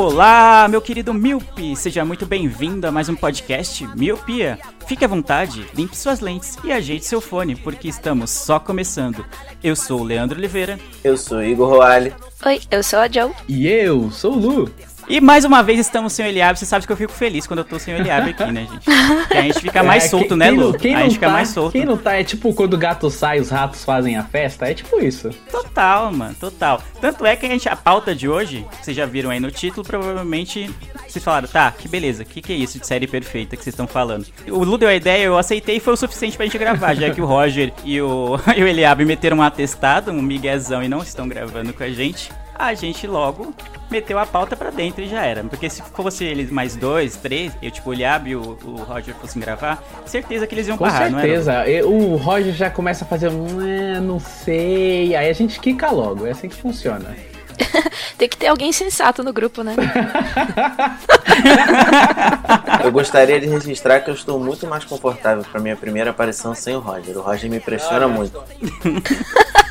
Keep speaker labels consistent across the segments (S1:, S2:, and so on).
S1: Olá, meu querido Miope! Seja muito bem-vindo a mais um podcast Miopia. Fique à vontade, limpe suas lentes e ajeite seu fone, porque estamos só começando. Eu sou o Leandro Oliveira
S2: Eu sou Igor Roale.
S3: Oi, eu sou a Joe.
S4: E eu sou o Lu.
S1: E mais uma vez estamos sem o Eliabe. Você sabe que eu fico feliz quando eu tô sem o Eliabe aqui, né, gente? Que a gente fica mais
S4: É,
S1: solto,
S4: quem-
S1: né,
S4: quem
S1: Lu?
S4: não- Quem
S1: a
S4: não
S1: gente fica
S4: tá,
S1: mais solto.
S4: Quem não tá é tipo quando o gato sai, os ratos fazem a festa. É tipo isso.
S1: Total, mano, total. Tanto é que a gente, a pauta de hoje, que vocês já viram aí no título, provavelmente vocês falaram, tá, que beleza, o que, que é isso de série perfeita que vocês estão falando? O Lu deu a ideia, eu aceitei e foi o suficiente pra gente gravar, já que o Roger e o, e o Eliabe meteram um atestado, um miguezão e não estão gravando com a gente. A gente logo meteu a pauta pra dentro e já era. Porque se fosse eles mais dois, três, eu tipo, o Eliabe e o, o Roger fossem gravar, certeza que eles iam
S4: Com
S1: barrar, não
S4: certeza. E O Roger já começa a fazer um, "É, não sei. Aí a gente quica logo. É assim que funciona.
S3: Tem que ter alguém sensato no grupo, né?
S2: Eu gostaria de registrar que eu estou muito mais confortável para minha primeira aparição sem o Roger. O Roger me impressiona muito.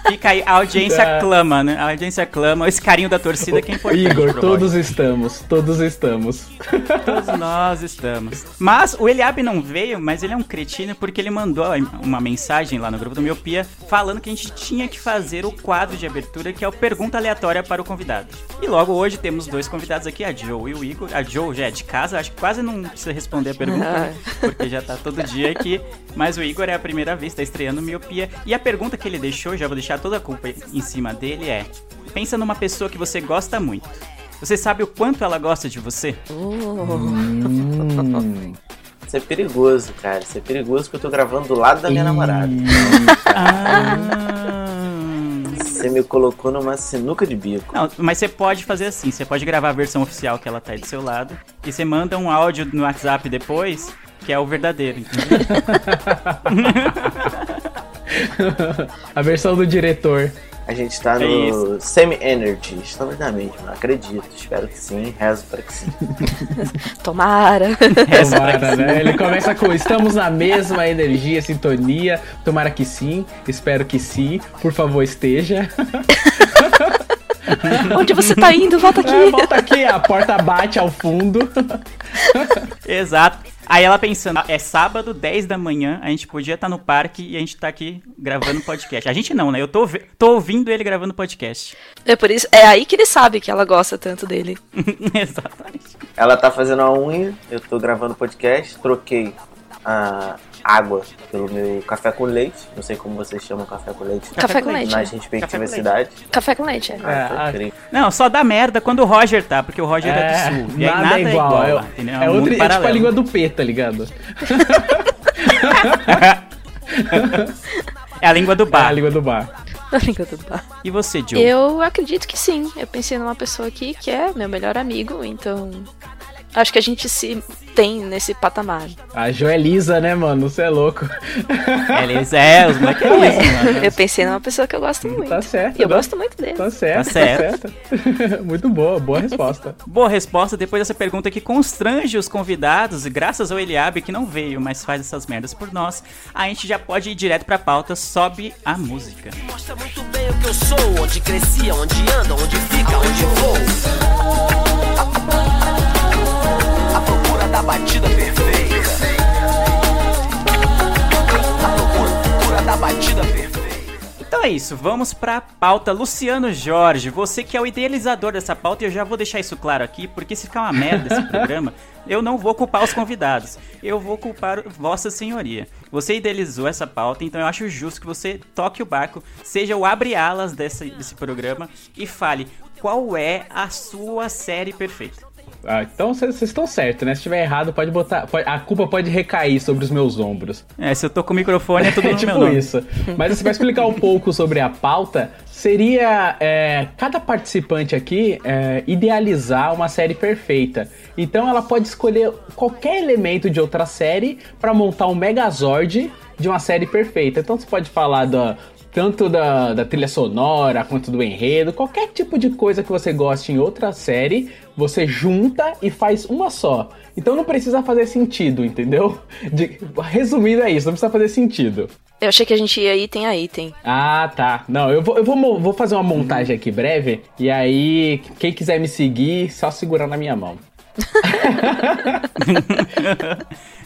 S1: Fica aí, a audiência
S4: É.
S1: clama, né? A audiência clama, esse carinho da torcida que é importante.
S4: Igor, todos estamos. Todos estamos.
S1: Todos nós estamos. Mas o Eliabe não veio, mas ele é um cretino porque ele mandou uma mensagem lá no grupo do Miopia falando que a gente tinha que fazer o quadro de abertura que é o Pergunta Aleatória para o Convidado. E logo hoje temos dois convidados aqui, a Joe e o Igor. A Joe já é de casa, acho que quase não precisa responder a pergunta, né? porque já tá todo dia aqui. Mas o Igor é a primeira vez, tá estreando Miopia. E a pergunta que ele deixou, já vou deixar toda a culpa em cima dele, é: pensa numa pessoa que você gosta muito. Você sabe o quanto ela gosta de você?
S4: Hum.
S2: Isso é perigoso, cara. Isso é perigoso porque eu tô gravando do lado da minha namorada.
S1: Ah.
S2: Você me colocou numa sinuca de bico.
S1: Não, mas você pode fazer assim, você pode gravar a versão oficial que ela tá aí do seu lado e você manda um áudio no WhatsApp depois, que é o verdadeiro, entendeu?
S4: a versão do diretor.
S2: A gente tá
S1: É
S2: no Semi-Energy. Estabilidade, mano. Acredito. Espero que sim. Rezo para que sim.
S3: Tomara.
S4: Tomara, né? Ele começa com estamos na mesma energia, sintonia. Tomara que sim. Espero que sim. Por favor, esteja.
S3: Onde você tá indo? Volta aqui.
S4: É, volta aqui, a porta bate ao fundo.
S1: Exato. Aí ela pensando, "Ah, é sábado, 10 da manhã, a gente podia estar no parque e a gente tá aqui gravando podcast. A gente não, né? Eu tô, tô ouvindo ele gravando podcast.
S3: É por isso, é aí que ele sabe que ela gosta tanto dele.
S1: Exatamente.
S2: Ela tá fazendo a unha, eu tô gravando podcast, troquei a água pelo meu café com leite. Não sei como vocês chamam café com leite.
S3: Café com leite.
S2: Nas
S1: Café
S2: respectivas cidades.
S3: Café com leite, é.
S2: Ah,
S4: É, ah,
S2: incrível.
S1: Não, só dá merda quando o Roger tá, porque o Roger é, do sul. E aí nada, é igual,
S4: É,
S1: lá,
S4: é, outro,
S1: mundo
S4: é tipo a língua do P, tá ligado?
S1: É a língua do
S4: É a
S1: bar.
S4: língua do bar.
S3: Na língua do bar.
S1: E você, Joe?
S3: Eu acredito que sim. Eu pensei numa pessoa aqui que é meu melhor amigo, então. Acho que a gente se tem nesse patamar.
S4: A Joelisa, né, mano? Você é louco.
S1: Eles, é, os moleques é isso, mano.
S3: Eu pensei numa pessoa que eu gosto muito.
S4: Tá certo,
S3: E eu
S4: né?
S3: gosto muito dele.
S4: Tá certo,
S1: Tá
S4: tá certo. Muito boa, boa resposta.
S1: Boa resposta depois dessa pergunta que constrange os convidados, e graças ao Eliabe que não veio, mas faz essas merdas por nós, a gente já pode ir direto pra pauta, sobe a música.
S5: Mostra muito bem o que eu sou. Onde cresci, onde anda, onde fica, onde vou. A da batida perfeita. A procura da batida perfeita.
S1: Então é isso, vamos pra pauta. Luciano Jorge, você que é o idealizador dessa pauta, e eu já vou deixar isso claro aqui, porque se ficar uma merda esse programa, eu não vou culpar os convidados, eu vou culpar Vossa Senhoria. Você idealizou essa pauta, então eu acho justo que você toque o barco, seja o abre-alas desse, desse programa e fale qual é a sua série perfeita.
S4: Ah, então vocês estão certos, né? Se estiver errado, pode botar. pode- a culpa pode recair sobre os meus ombros.
S1: É, se eu tô com o microfone, é tudo
S4: É tipo
S1: meu nome.
S4: isso. Mas assim, pra explicar um pouco sobre a pauta, seria é, cada participante aqui é, idealizar uma série perfeita. Então ela pode escolher qualquer elemento de outra série pra montar um megazord de uma série perfeita. Então você pode falar da, tanto da, da trilha sonora quanto do enredo, qualquer tipo de coisa que você goste em outra série, você junta e faz uma só. Então não precisa fazer sentido, entendeu? De- resumindo é isso, não precisa fazer sentido.
S3: Eu achei que a gente ia item a item.
S4: Ah, tá. Não, eu vou, eu vou, vou fazer uma montagem aqui breve. E aí, quem quiser me seguir, só segurar na minha mão.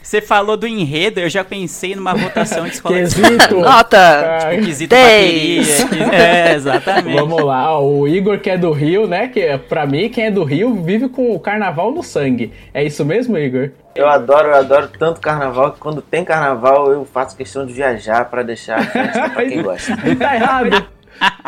S1: Você falou do enredo, eu já pensei numa votação de escola de
S4: Quesito!
S3: Nota!
S4: Ai,
S1: Quesito
S3: 10.
S1: bateria. que- É, exatamente.
S4: Vamos lá, o Igor que é do Rio, né? Que é- pra mim, quem é do Rio vive com o carnaval no sangue. É isso mesmo, Igor?
S2: Eu adoro, eu adoro tanto carnaval que quando tem carnaval eu faço questão de viajar pra deixar a festa pra quem gosta.
S4: Não tá errado.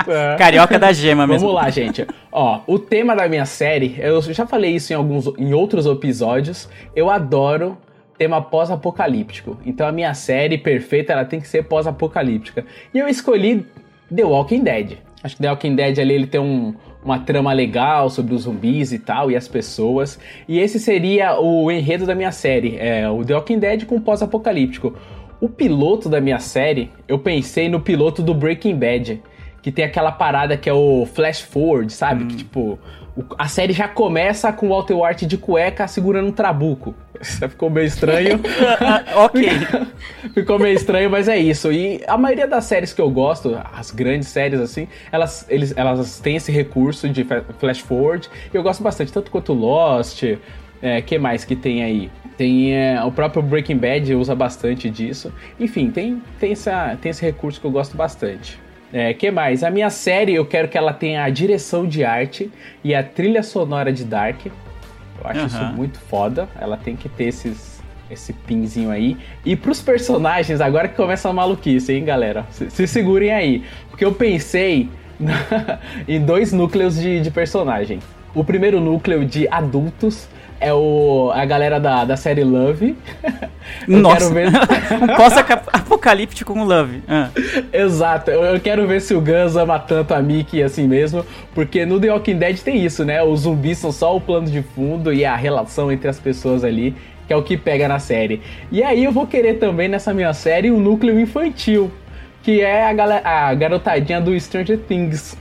S4: É.
S1: Carioca da gema mesmo.
S4: Vamos lá, gente. Ó, o tema da minha série, eu já falei isso em alguns em outros episódios. Eu adoro tema pós-apocalíptico. Então a minha série perfeita, ela tem que ser pós-apocalíptica. E eu escolhi The Walking Dead. Acho que The Walking Dead ali ele tem um- uma trama legal sobre os zumbis e tal e as pessoas. E esse seria o enredo da minha série, é o The Walking Dead com pós-apocalíptico. O piloto da minha série, eu pensei no piloto do Breaking Bad, que tem aquela parada que é o flash forward, sabe? Que tipo, a série já começa com o Walter White de cueca segurando um trabuco. Isso ficou meio estranho.
S1: ok.
S4: Ficou meio estranho, mas é isso. E a maioria das séries que eu gosto, as grandes séries assim, elas, eles, elas têm esse recurso de flash forward. E eu gosto bastante, tanto quanto Lost. É, que mais que tem aí? Tem é, o próprio Breaking Bad usa bastante disso. Enfim, tem, tem, essa, tem esse recurso que eu gosto bastante. É, que mais? A minha série eu quero que ela tenha a direção de arte e a trilha sonora de Dark. Eu acho isso
S1: Aham.
S4: muito foda. Ela tem que ter esses, esse pinzinho aí. E pros personagens, agora que começa a maluquice, hein, galera? Se, se segurem aí. Porque eu pensei na- em dois núcleos de, de personagem. O primeiro núcleo de adultos é o, a galera da, da série Love. Eu
S1: Nossa.
S4: quero ver.
S1: um pós-apocalíptico com Love. Ah.
S4: Exato, eu, eu quero ver se o Gus ama tanto a Mickey assim mesmo, porque no The Walking Dead tem isso, né? Os zumbis são só o plano de fundo e a relação entre as pessoas ali, que é o que pega na série. E aí eu vou querer também nessa minha série um núcleo infantil, que é a, gala- a garotadinha do Stranger Things.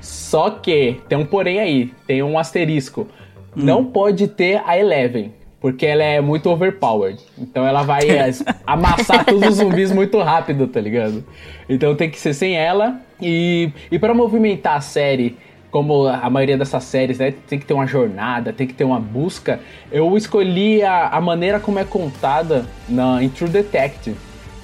S4: Só que tem um porém aí, tem um asterisco. Não pode ter a Eleven. Porque ela é muito overpowered. Então ela vai amassar todos os zumbis muito rápido, tá ligado? Então tem que ser sem ela. E, e para movimentar a série, como a maioria dessas séries, né? Tem que ter uma jornada, tem que ter uma busca. Eu escolhi a, a maneira como é contada na, em True Detective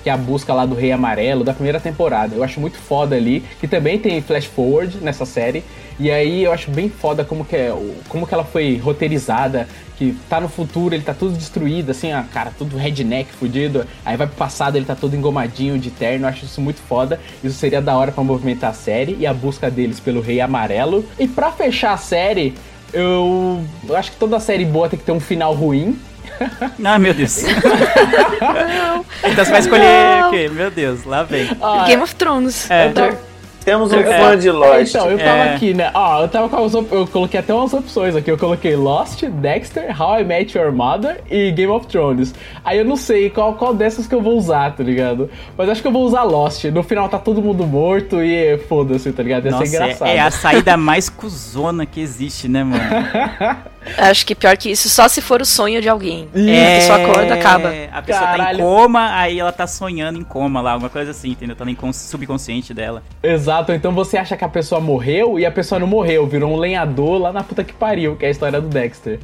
S4: que é a busca lá do Rei Amarelo da primeira temporada. Eu acho muito foda ali, que também tem flash forward nessa série. E aí eu acho bem foda como que, é, como que ela foi roteirizada, que tá no futuro, ele tá tudo destruído, assim, a cara, tudo redneck, fudido. Aí vai pro passado, ele tá todo engomadinho de terno, eu acho isso muito foda. Isso seria da hora pra movimentar a série e a busca deles pelo Rei Amarelo. E pra fechar a série, eu, eu acho que toda série boa tem que ter um final ruim.
S1: Ah, meu Deus. então você vai escolher o quê? Meu Deus, lá vem.
S4: Ah,
S3: Game of Thrones.
S1: É.
S3: Adoro.
S2: Temos um
S1: É.
S2: fã de Lost.
S4: Então, eu tava
S1: É.
S4: aqui, né? Ó, eu tava com as op- Eu coloquei até umas opções aqui. Eu coloquei Lost, Dexter, How I Met Your Mother e Game of Thrones. Aí eu não sei qual, qual dessas que eu vou usar, tá ligado? Mas acho que eu vou usar Lost. No final tá todo mundo morto e foda-se, tá ligado? Ia ser
S1: Nossa,
S4: engraçado.
S1: é, é a saída mais cuzona que existe, né, mano?
S3: Acho que pior que isso, só se for o sonho de alguém.
S1: É,
S3: A pessoa acorda, acaba.
S1: A pessoa tá em
S4: Caralho.
S1: coma, aí ela tá sonhando em coma lá, alguma coisa assim, entendeu? Tá no subconsciente dela.
S4: Exato, então você acha que a pessoa morreu e a pessoa não morreu, virou um lenhador lá na puta que pariu, que é a história do Dexter.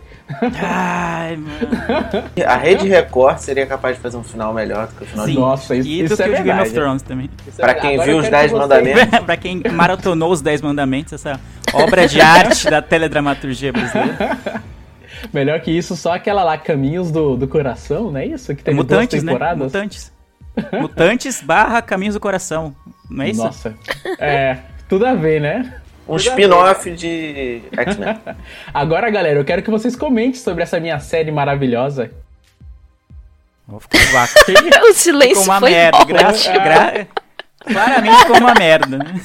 S1: Ai, mano.
S2: A Rede Record seria capaz de fazer um final melhor do que o final
S1: Sim.
S2: de
S4: Nossa, isso,
S1: E do
S4: isso
S1: que
S4: é
S1: o de Game of
S4: verdade.
S1: Thrones também.
S2: Pra quem viu os
S4: quero
S2: 10
S4: que você-
S2: mandamentos.
S1: pra quem maratonou os 10 mandamentos, essa obra de arte da teledramaturgia brasileira.
S4: Melhor que isso, só aquela lá, Caminhos do, do Coração, não é isso? Que teve
S1: Mutantes,
S4: duas
S1: né?
S4: temporadas.
S1: Mutantes. Mutantes barra Caminhos do Coração. Não é isso?
S4: Nossa. É, tudo a ver, né?
S2: Um spin-off de X-Men.
S4: Agora, galera, eu quero que vocês comentem sobre essa minha série maravilhosa.
S1: Vou ficar um vácuo.
S3: o silêncio
S1: Ficou uma
S3: foi
S1: merda.
S3: ótimo.
S1: Gra gra claramente ficou uma merda, né?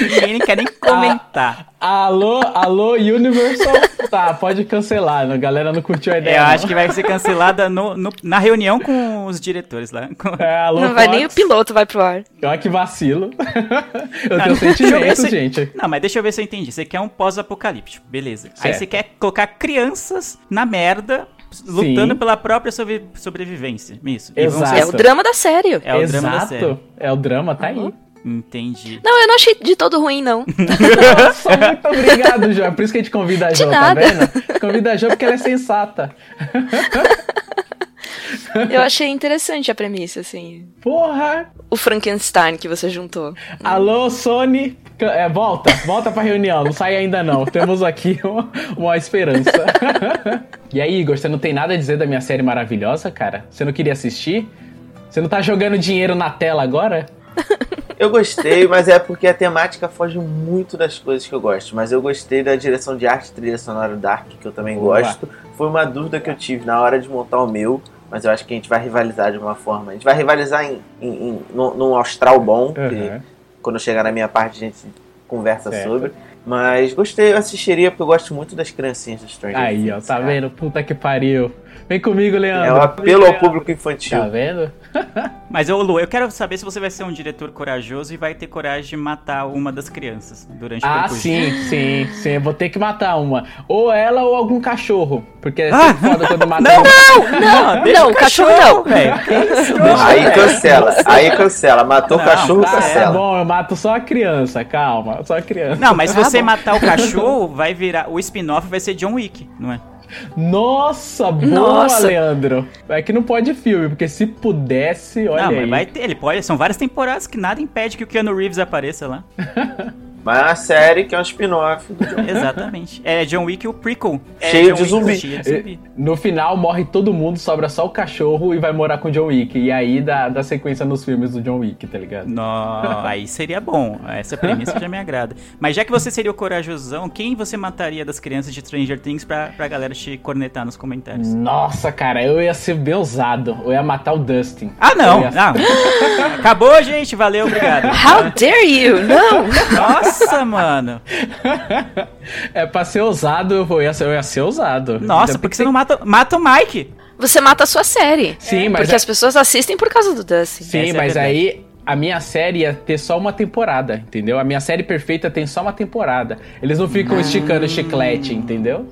S1: Ninguém quer nem comentar.
S4: Alô, alô, Universal. Tá, pode cancelar, né? a galera não curtiu a ideia.
S1: eu
S4: não.
S1: acho que vai ser cancelada no, no- na reunião com os diretores lá.
S4: É, alô,
S3: Não vai nem o
S4: Fox.
S3: piloto vai pro ar.
S4: Olha que vacilo. eu
S1: Não,
S4: tenho sentimentos,
S1: se-
S4: gente.
S1: Não, mas deixa eu ver se eu entendi. Você quer um pós-apocalíptico, beleza. Aí
S4: Certo.
S1: você quer colocar crianças na merda, lutando pela própria sobre- sobrevivência. Isso.
S4: Exato.
S1: ser-
S3: É o drama da série.
S1: É o drama da
S4: Exato.
S1: série.
S4: É o drama, tá aí.
S1: Entendi.
S3: Não, eu não achei de todo ruim, não.
S4: Nossa, muito obrigado, Jo. É por isso que a gente convida a
S3: De
S4: Jo, tá
S3: nada.
S4: vendo? Convida a Jo porque ela é sensata.
S3: Eu achei interessante a premissa, assim.
S4: Porra!
S3: O Frankenstein que você juntou.
S4: Alô, Sony. É, volta, volta pra reunião. Não sai ainda não. Temos aqui uma, uma esperança. e aí, Igor, você não tem nada a dizer da minha série maravilhosa, cara? Você não queria assistir? Você não tá jogando dinheiro na tela agora?
S2: Eu gostei, mas é porque a temática foge muito das coisas que eu gosto. Mas eu gostei da direção de arte trilha sonora Dark, que eu também
S4: Boa.
S2: gosto. Foi uma dúvida que eu tive na hora de montar o meu, mas eu acho que a gente vai rivalizar de uma forma. A gente vai rivalizar em, em, em, num, num astral bom, que
S4: Uhum.
S2: quando chegar na minha parte a gente conversa
S4: Certo.
S2: sobre. Mas gostei, eu assistiria porque eu gosto muito das criancinhas do Stranger
S4: Aí,
S2: Things.
S4: ó, tá
S2: cara.
S4: vendo? Puta que pariu. Vem comigo, Leandro.
S2: É um apelo ao público infantil.
S4: Tá vendo?
S1: Mas, ô Lu, eu quero saber se você vai ser um diretor corajoso e vai ter coragem de matar uma das crianças durante o
S4: Ah,
S1: percurso.
S4: sim, sim, sim. Eu vou ter que matar uma. Ou ela ou algum cachorro. Porque é
S1: Ah!
S4: foda quando mata
S1: Não,
S4: um.
S1: não, não,
S3: não,
S1: o
S3: cachorro
S1: cachorro,
S3: não.
S1: velho. Que isso? Deixa-
S2: Aí cancela, aí cancela. Matou
S1: Não,
S2: o cachorro,
S1: tá,
S2: cancela.
S4: bom, eu mato só a criança, calma, só a criança.
S1: Não, mas se
S3: Ah,
S1: você
S3: bom.
S1: matar o cachorro, vai virar. O spin-off vai ser John Wick, não é?
S4: Nossa, boa,
S3: Nossa.
S4: Leandro. É que não pode filme, porque se pudesse, olha
S1: não,
S4: aí.
S1: mas vai ter, ele pode. São várias temporadas que nada impede que o Keanu Reeves apareça lá.
S2: Mas é uma série que é um spin-off do John
S1: Exatamente. É John Wick o prequel. É
S2: Cheio de
S1: Wick
S2: zumbi.
S1: cheio de zumbi.
S4: No final morre todo mundo, sobra só o cachorro e vai morar com o John Wick. E aí dá, dá sequência nos filmes do John Wick, tá ligado?
S1: Nó, aí seria bom. Essa premissa já me agrada. Mas já que você seria o corajosão, quem você mataria das crianças de Stranger Things pra, pra galera te cornetar nos comentários?
S4: Nossa, cara, eu ia ser bem ousado. Eu ia matar o Dustin.
S1: Ah, não!
S4: Ia-
S1: não. Acabou, gente. Valeu, obrigado.
S3: How dare you? Não!
S1: Nossa, mano.
S4: É pra ser ousado, eu ia ser, eu ia ser ousado.
S1: Nossa,
S4: Então,
S1: por que você não mata, mata o Mike?
S3: Você mata a sua série.
S4: Sim, mas
S3: Porque
S4: é-
S3: as pessoas assistem por causa do Dustin.
S4: Sim,
S1: Essa é a
S4: mas
S1: verdade.
S4: aí a minha série ia ter só uma temporada, entendeu? A minha série perfeita tem só uma temporada. Eles não ficam esticando chiclete, entendeu?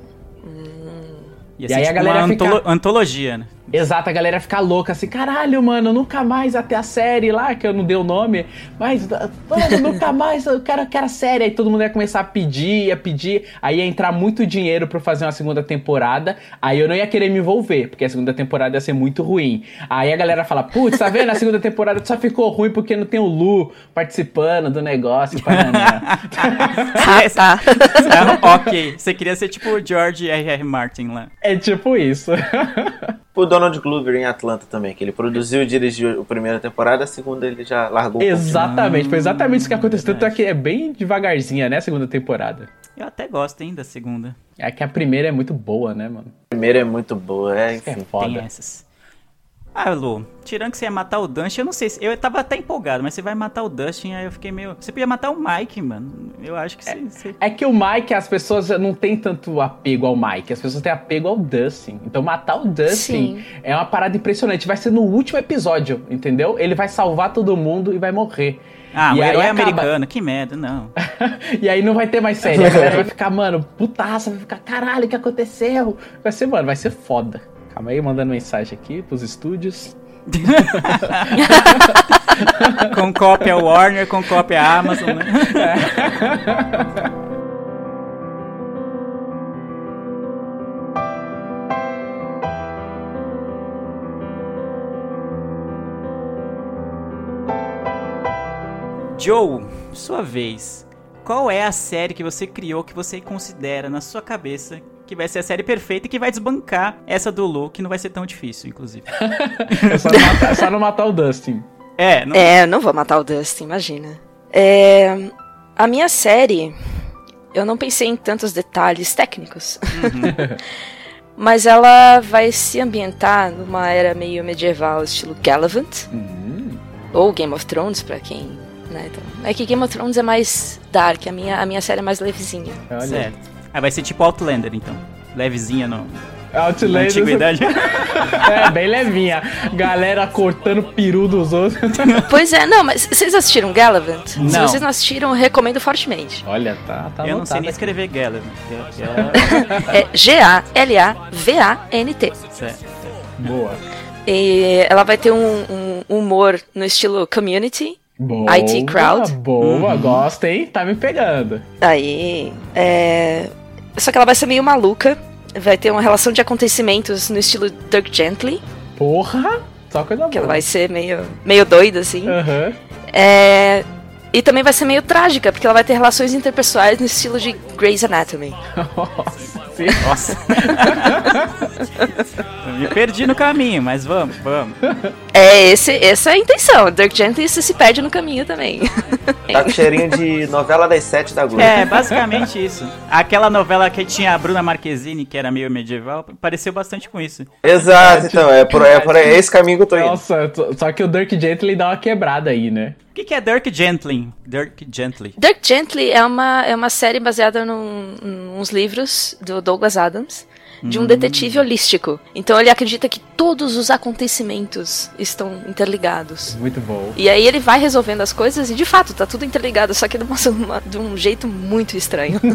S1: Ia
S4: E aí a
S1: tipo
S4: galera
S1: uma
S4: fica-
S1: antolo- antologia, né?
S4: Exato, a galera ia ficar louca assim, caralho, mano, nunca mais até a série lá, que eu não dei o nome, mas, mano, nunca mais, eu quero, quero a série. Aí todo mundo ia começar a pedir, ia pedir, aí ia entrar muito dinheiro pra eu fazer uma segunda temporada, aí eu não ia querer me envolver, porque a segunda temporada ia ser muito ruim. Aí a galera fala, putz, tá vendo, a segunda temporada só ficou ruim porque não tem o Lu participando do negócio, banana.
S3: Ah, tá.
S1: Ah, ok. Você queria ser tipo o George R.R. Martin lá.
S4: é tipo isso.
S2: O Donald Glover em Atlanta também, que ele produziu e dirigiu a primeira temporada, a segunda ele já largou. um
S4: exatamente, foi exatamente isso que aconteceu, tanto é que é bem devagarzinha, né, a segunda temporada.
S1: Eu até gosto, hein, da segunda.
S4: É que a primeira é muito boa, né, mano?
S2: A primeira é muito boa, é,
S4: É
S2: enfim.
S1: Tem
S4: foda.
S1: essas. Ah, Lu, tirando que você ia matar o Dustin, eu não sei se. Eu tava até empolgado, mas você vai matar o Dustin, aí eu fiquei meio. Você podia matar o Mike, mano. Eu acho que você. você-
S4: É que o Mike, as pessoas não têm tanto apego ao Mike, as pessoas têm apego ao Dustin. Então matar o Dustin
S3: Sim.
S4: é uma parada impressionante. Vai ser no último episódio, entendeu? Ele vai salvar todo mundo e vai morrer.
S1: Ah,
S4: e
S1: o herói
S4: acaba-
S1: americano, que merda, não.
S4: e aí não vai ter mais série. A galera vai ficar, mano, putaça, vai ficar, caralho, o que aconteceu? Vai ser, mano, vai ser foda. Calma aí, mandando mensagem aqui pros estúdios.
S1: com cópia Warner, com cópia Amazon, né? Joe, sua vez. Qual é a série que você criou que você considera na sua cabeça que vai ser a série perfeita e que vai desbancar essa do Lu, que não vai ser tão difícil, inclusive?
S4: É só não matar, é só não matar o Dustin.
S1: É, não...
S3: É, não vou matar o Dustin, imagina. É, a minha série eu não pensei em tantos detalhes técnicos. Mas ela vai se ambientar numa era meio medieval, estilo Gallivant. Ou Game of Thrones, pra quem. Né, então. É que Game of Thrones é mais dark, a minha, a minha série é mais levezinha.
S4: Olha.
S1: Certo. Aí vai ser tipo Outlander, então. Levezinha no,
S4: Outlander.
S1: antiguidade.
S4: É, bem levinha. Galera cortando peru dos outros.
S3: Pois é, não, mas vocês assistiram Gallivant? Se
S1: Não.
S3: vocês não assistiram, eu recomendo fortemente.
S4: Olha, tá, tá
S1: Eu não sei nem
S4: aqui.
S1: escrever Gallivant. é-
S3: É G-A-L-A-V-A-N-T.
S1: é- certo.
S4: Boa.
S3: E ela vai ter um, um humor no estilo community.
S4: Boa.
S3: IT Crowd.
S4: Boa, gosto, hein? Tá me pegando.
S3: Aí. É... Só que ela vai ser meio maluca. Vai ter uma relação de acontecimentos no estilo Dirk Gently.
S4: Porra! Só coisa
S3: Que ela
S4: boa.
S3: vai ser meio, meio doida, assim.
S4: Aham.
S3: É... E também vai ser meio trágica, porque ela vai ter relações interpessoais no estilo de Grey's Anatomy.
S4: Nossa,
S1: me perdi no caminho, mas vamos, vamos.
S3: É, esse, essa é a intenção. Dirk Gently se, perde no caminho também.
S2: Tá com cheirinho de novela das sete da Globo.
S1: É, basicamente isso. Aquela novela que tinha a Bruna Marquezine, que era meio medieval, pareceu bastante com isso.
S2: Exato, então, é por, é por é esse caminho que eu tô indo.
S4: Nossa, só que o Dirk Gently dá uma quebrada aí, né?
S1: O que, que é Dirk Gently? Dirk Gently.
S3: Dirk Gently é uma, é uma série baseada num, nos livros do Douglas Adams, de um detetive holístico. Então ele acredita que todos os acontecimentos estão interligados.
S4: Muito bom.
S3: E aí ele vai resolvendo as coisas e de fato tá tudo interligado, só que de, uma- de um jeito muito estranho.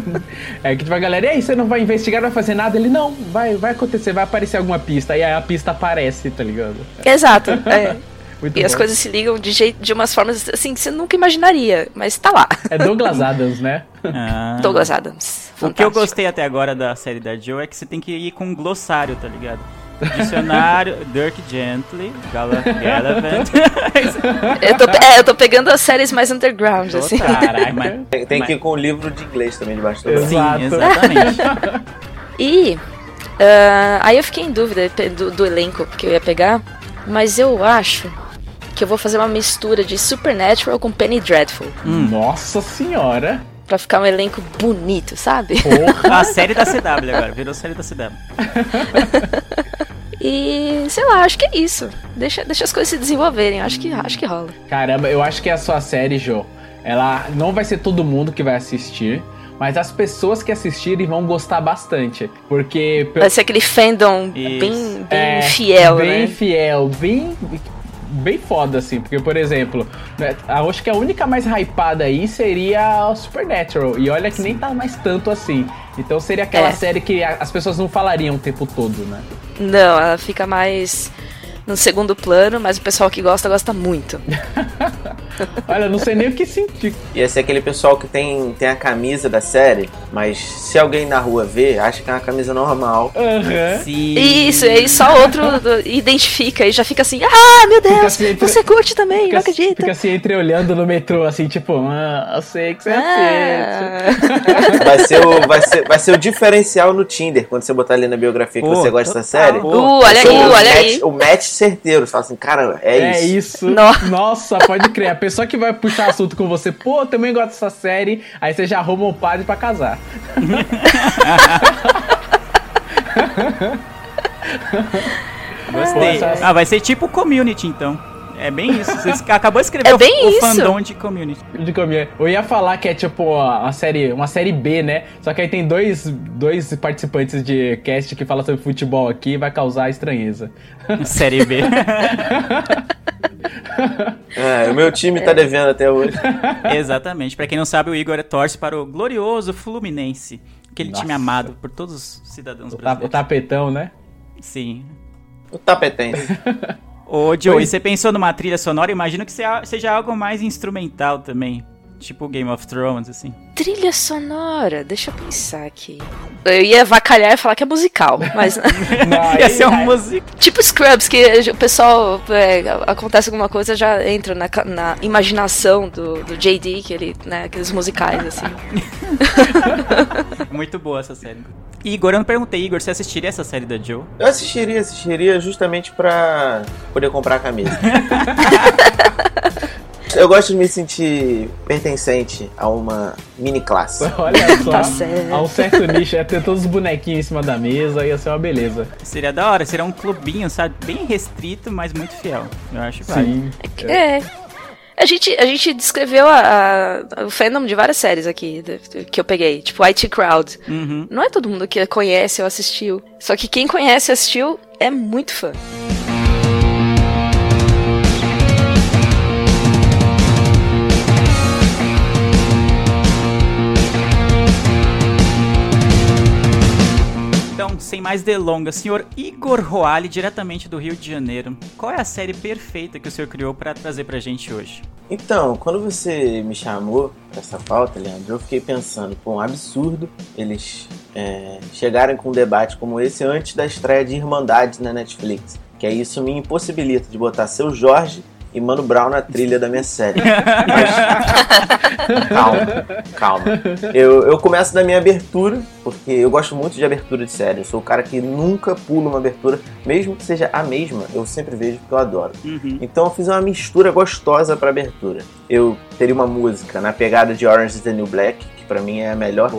S4: É que tipo, a galera, e aí, você não vai investigar, não vai fazer nada? Ele, não, vai, vai acontecer, vai aparecer alguma pista. E aí a pista aparece, tá ligado?
S3: Exato. é.
S4: Muito
S3: E
S4: bom.
S3: as coisas se ligam de, jeito, de umas formas assim que você nunca imaginaria, mas tá lá.
S4: É Douglas Adams, né?
S1: Ah.
S3: Douglas Adams.
S1: O que eu
S3: Fantástico.
S1: gostei até agora da série da Joe é que você tem que ir com um glossário, tá ligado? Dicionário, Dirk Gently, Gala, Gallivant.
S3: Eu tô, é, eu tô pegando as séries mais underground, assim.
S1: Caraca, mas-
S2: Tem, tem
S1: mas-
S2: que ir com o livro de inglês também debaixo do.
S1: Sim, exatamente.
S3: E ah, aí eu fiquei em dúvida do, do elenco que eu ia pegar, mas eu acho que eu vou fazer uma mistura de Supernatural com Penny Dreadful.
S4: Nossa senhora.
S3: Pra ficar um elenco bonito, sabe?
S1: A série da CW agora, virou série da CW.
S3: E sei lá, acho que é isso. Deixa, deixa as coisas se desenvolverem, acho que, acho que rola.
S4: Caramba, eu acho que a sua série, Jô, ela não vai ser todo mundo que vai assistir, mas as pessoas que assistirem vão gostar bastante. Porque.
S3: Vai ser aquele fandom
S1: Isso.
S3: bem, bem
S4: É,
S3: fiel,
S4: bem
S3: né?
S4: fiel, bem bem foda assim, porque por exemplo, né, acho que a única mais hypada aí seria o Supernatural e olha que nem tá mais tanto assim. Então seria aquela
S3: É.
S4: série que as pessoas não falariam o tempo todo, né?
S3: Não, ela fica mais no segundo plano, mas o pessoal que gosta, gosta muito.
S4: Olha, eu não sei nem o que sentir.
S2: Ia ser aquele pessoal que tem, tem a camisa da série, mas se alguém na rua vê, acha que é uma camisa normal.
S4: Aham.
S1: Sim.
S3: Isso, e aí só outro identifica e já fica assim, ah, meu Deus,
S4: assim entre-
S3: você curte também,
S4: Fica,
S3: não acredito.
S4: fica assim entreolhando no metrô, assim, tipo, ah, eu sei que você assiste.
S3: Ah.
S2: Vai ser, o, vai, ser, vai ser o diferencial no Tinder, quando você botar ali na biografia que
S1: Pô,
S2: você gosta da série.
S1: Pô,
S3: Uh, olha aí, olha
S2: match,
S3: aí.
S2: O match certeiro. Fala assim, cara, é,
S4: É
S2: isso.
S4: isso.
S3: No-
S4: Nossa, pode crer. A pessoa que vai puxar assunto com você, pô, eu também gosto dessa série, aí você já arruma um padre pra casar.
S1: Gostei.
S4: Pô, essa-
S1: Ah, vai ser tipo community, então. É bem isso. Você acabou de escrever
S3: É
S1: o-
S3: bem
S1: o,
S3: isso.
S1: fandom de community.
S4: De comer. Eu ia falar que é tipo uma série, uma série B, né? Só que aí tem dois, dois participantes de cast que falam sobre futebol aqui e vai causar estranheza.
S1: Série B.
S2: É, o meu time tá devendo até hoje.
S1: Exatamente. Pra quem não sabe, o Igor torce para o glorioso Fluminense. Aquele
S4: Nossa.
S1: time amado por todos os cidadãos
S4: O, ta- o
S1: brasileiros.
S4: tapetão, né?
S1: Sim.
S2: O tapetense.
S1: Ô, Joe, e você pensou numa trilha sonora? Imagino que seja algo mais instrumental também. Tipo Game of Thrones, assim.
S3: Trilha sonora, deixa eu pensar aqui. Eu ia avacalhar e falar que é musical, mas
S4: Não,
S1: Ia ser um
S4: aí-
S1: músico.
S3: tipo Scrubs, que o pessoal é, acontece alguma coisa já entra na, na imaginação do, do JD, que ele, né, aqueles musicais assim.
S1: Muito boa essa série. Igor, eu não perguntei, Igor, você assistiria essa série da Joe?
S2: Eu assistiria, assistiria justamente pra poder comprar a camisa. gosto, eu gosto de me sentir pertencente a uma mini classe.
S4: Olha só,
S3: Tá certo.
S4: a um certo nicho, é ter todos os bonequinhos em cima da mesa, ia ser uma beleza.
S1: Seria da hora, seria um clubinho, sabe? Bem restrito, mas muito fiel. Eu acho válido.
S4: Sim.
S3: É. A gente, a gente descreveu a, a- o fandom de várias séries aqui que eu peguei, tipo IT Crowd.
S1: Uhum.
S3: Não é todo mundo que conhece ou assistiu. Só que quem conhece e assistiu é muito fã.
S1: Sem mais delongas, senhor Igor Roale, diretamente do Rio de Janeiro, qual é a série perfeita que o senhor criou pra trazer pra gente hoje?
S2: Então, quando você me chamou pra essa pauta, Leandro, eu fiquei pensando, pô, um absurdo eles é, chegarem com um debate como esse antes da estreia de Irmandade na Netflix. Que aí isso me impossibilita de botar seu Jorge e Mano Brown na trilha da minha série. Mas- calma, calma. Eu, eu começo da minha abertura, porque eu gosto muito de abertura de série. Eu sou o cara que nunca pula uma abertura, mesmo que seja a mesma, eu sempre vejo porque eu adoro.
S1: Uhum.
S2: Então eu fiz uma mistura gostosa pra abertura. Eu teria uma música na pegada de Orange is the New Black, que pra mim é a melhor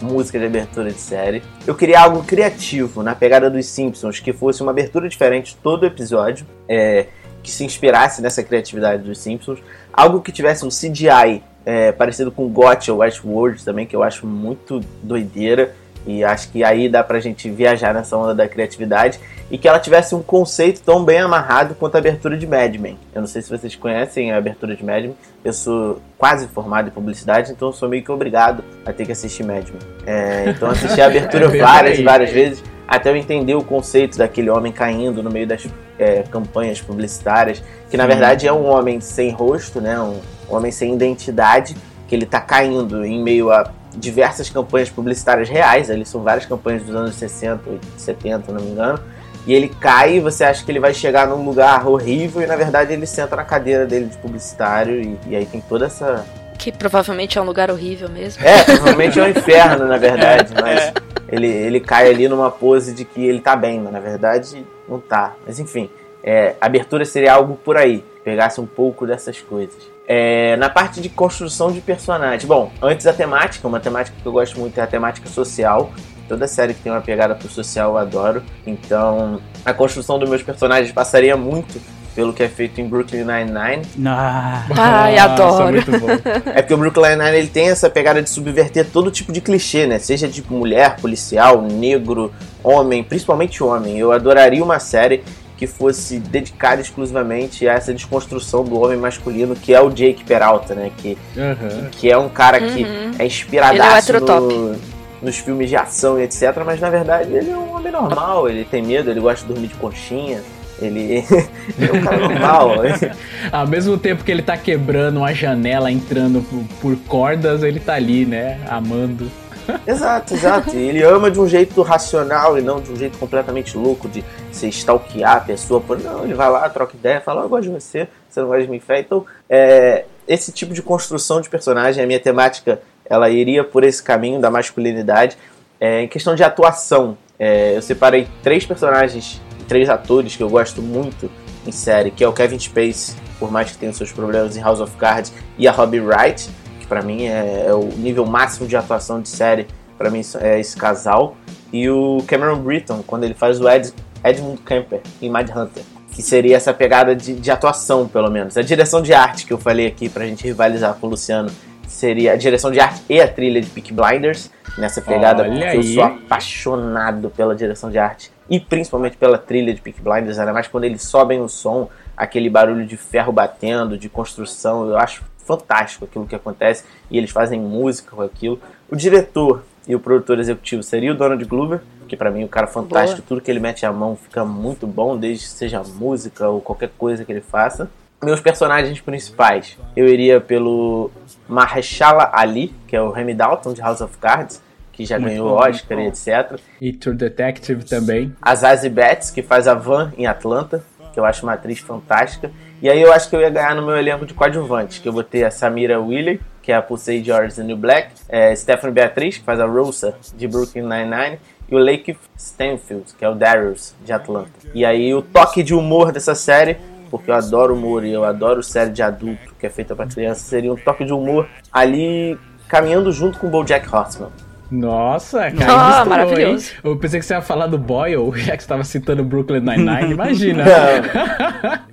S2: música de abertura de série. Eu queria algo criativo, na pegada dos Simpsons, que fosse uma abertura diferente todo episódio, é, que se inspirasse nessa criatividade dos Simpsons. Algo que tivesse um CGI é, parecido com GOT ou Westworld também, que eu acho muito doideira. E acho que aí dá pra gente viajar nessa onda da criatividade. E que ela tivesse um conceito tão bem amarrado quanto a abertura de Mad Men. Eu não sei se vocês conhecem a abertura de Mad Men. Eu sou quase formado em publicidade, então eu sou meio que obrigado a ter que assistir Mad Men. É, então assisti a abertura
S4: É
S2: várias e várias vezes. Até eu entender o conceito daquele homem caindo no meio das é, campanhas publicitárias. Que na verdade é um homem sem rosto, né? Um homem sem identidade. Que ele tá caindo em meio a diversas campanhas publicitárias reais. Ali são várias campanhas dos anos 60, 70, não me engano. E ele cai e você acha que ele vai chegar num lugar horrível e na verdade ele senta na cadeira dele de publicitário e, e aí tem toda essa.
S3: Que provavelmente é um lugar horrível mesmo.
S2: É, provavelmente é um inferno, na verdade, mas ele, ele cai ali numa pose de que ele tá bem, mas na verdade não tá. Mas enfim, é, abertura seria algo por aí, pegasse um pouco dessas coisas. É, na parte de construção de personagem, bom, antes a temática, uma temática que eu gosto muito é a temática social. Toda série que tem uma pegada pro social eu adoro. Então, a construção dos meus personagens passaria muito pelo que é feito em Brooklyn Nine-Nine.
S1: Ah,
S3: Ai,
S4: Nossa,
S3: adoro.
S4: muito bom.
S2: É porque o Brooklyn Nine ele tem essa pegada de subverter todo tipo de clichê, né? Seja tipo mulher, policial, negro, homem, principalmente homem. Eu adoraria uma série que fosse dedicada exclusivamente a essa desconstrução do homem masculino, que é o Jake Peralta, né? Que,
S4: Aham.
S2: que é um cara que
S3: Uhum.
S2: é inspiradaço
S3: Ele é
S2: no, nos filmes de ação e etc. Mas na verdade ele é um homem normal, ele tem medo, ele gosta de dormir de conchinha. Ele, ele é um cara normal.
S4: Ao mesmo tempo que ele tá quebrando uma janela, entrando por, por cordas, ele tá ali, né? Amando.
S2: Exato, exato. E ele ama de um jeito racional e não de um jeito completamente louco de se stalkear a pessoa. Por... Não, ele vai lá, troca ideia, fala, "Ah, eu gosto de você, você não gosta de mim. Fé. Então, é, esse tipo de construção de personagem, a minha temática, ela iria por esse caminho da masculinidade. É, em questão de atuação, é, eu separei três personagens, três atores que eu gosto muito em série, que é o Kevin Spacey, por mais que tenha seus problemas em House of Cards, e a Robbie Wright, que pra mim é, é o nível máximo de atuação de série, pra mim é esse casal, e o Cameron Britton, quando ele faz o Ed, Edmund Kemper em Mad Hunter, que seria essa pegada de, de atuação, pelo menos. A direção de arte que eu falei aqui pra gente rivalizar com o Luciano seria a direção de arte e a trilha de Peak Blinders, nessa pegada,
S4: Olha
S2: porque eu
S4: aí.
S2: sou apaixonado pela direção de arte e principalmente pela trilha de Peak Blinders, ainda mais quando eles sobem o som, aquele barulho de ferro batendo, de construção, eu acho fantástico aquilo que acontece e eles fazem música com aquilo. O diretor e o produtor executivo seria o Donald Glover, que pra mim é um cara fantástico, tudo que ele mete a mão fica muito bom, desde que seja música ou qualquer coisa que ele faça. Meus personagens principais, eu iria pelo Mahershala Ali, que é o Remy Dalton de House of Cards, que já
S4: Muito
S2: ganhou
S4: bom,
S2: Oscar e etc.
S4: E True Detective também.
S2: A Zazie Betts, que faz a Van em Atlanta, que eu acho uma atriz fantástica. E aí eu acho que eu ia ganhar no meu elenco de coadjuvantes, que eu vou ter a Samira Wiley, que é a Pulsei de Orange New Black, é, Stephanie Beatriz, que faz a Rosa de Brooklyn Nine-Nine, e o Lake Stanfield, que é o Darius de Atlanta. E aí o toque de humor dessa série porque eu adoro humor e eu adoro série de adulto que é feita pra criança, seria um toque de humor ali caminhando junto com o BoJack Horseman.
S4: Nossa, cara,
S3: Ah,
S4: misturou,
S3: maravilhoso.
S4: hein? Eu pensei que você ia falar do Boyle, já que você tava citando Brooklyn Nine-Nine, imagina.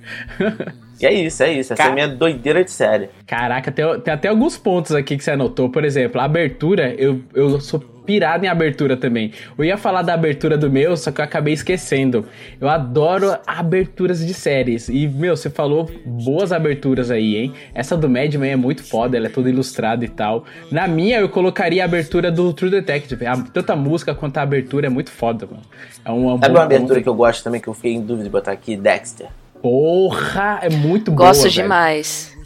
S2: E é isso, é isso. Essa é a minha doideira de série.
S4: Caraca, tem, tem até alguns pontos aqui que você anotou. Por exemplo, a abertura, eu, eu sou pirado em abertura também. Eu ia falar da abertura do meu, só que eu acabei esquecendo. Eu adoro aberturas de séries. E, meu, você falou boas aberturas aí, hein? Essa do Mad Men é muito foda, ela é toda ilustrada e tal. Na minha, eu colocaria a abertura do True Detective. A- tanto a música quanto a abertura é muito foda, mano. É uma,
S2: Sabe uma abertura que eu gosto também, que eu fiquei em dúvida de botar aqui? Dexter.
S4: Porra, é muito boa.
S3: Gosto
S4: velho.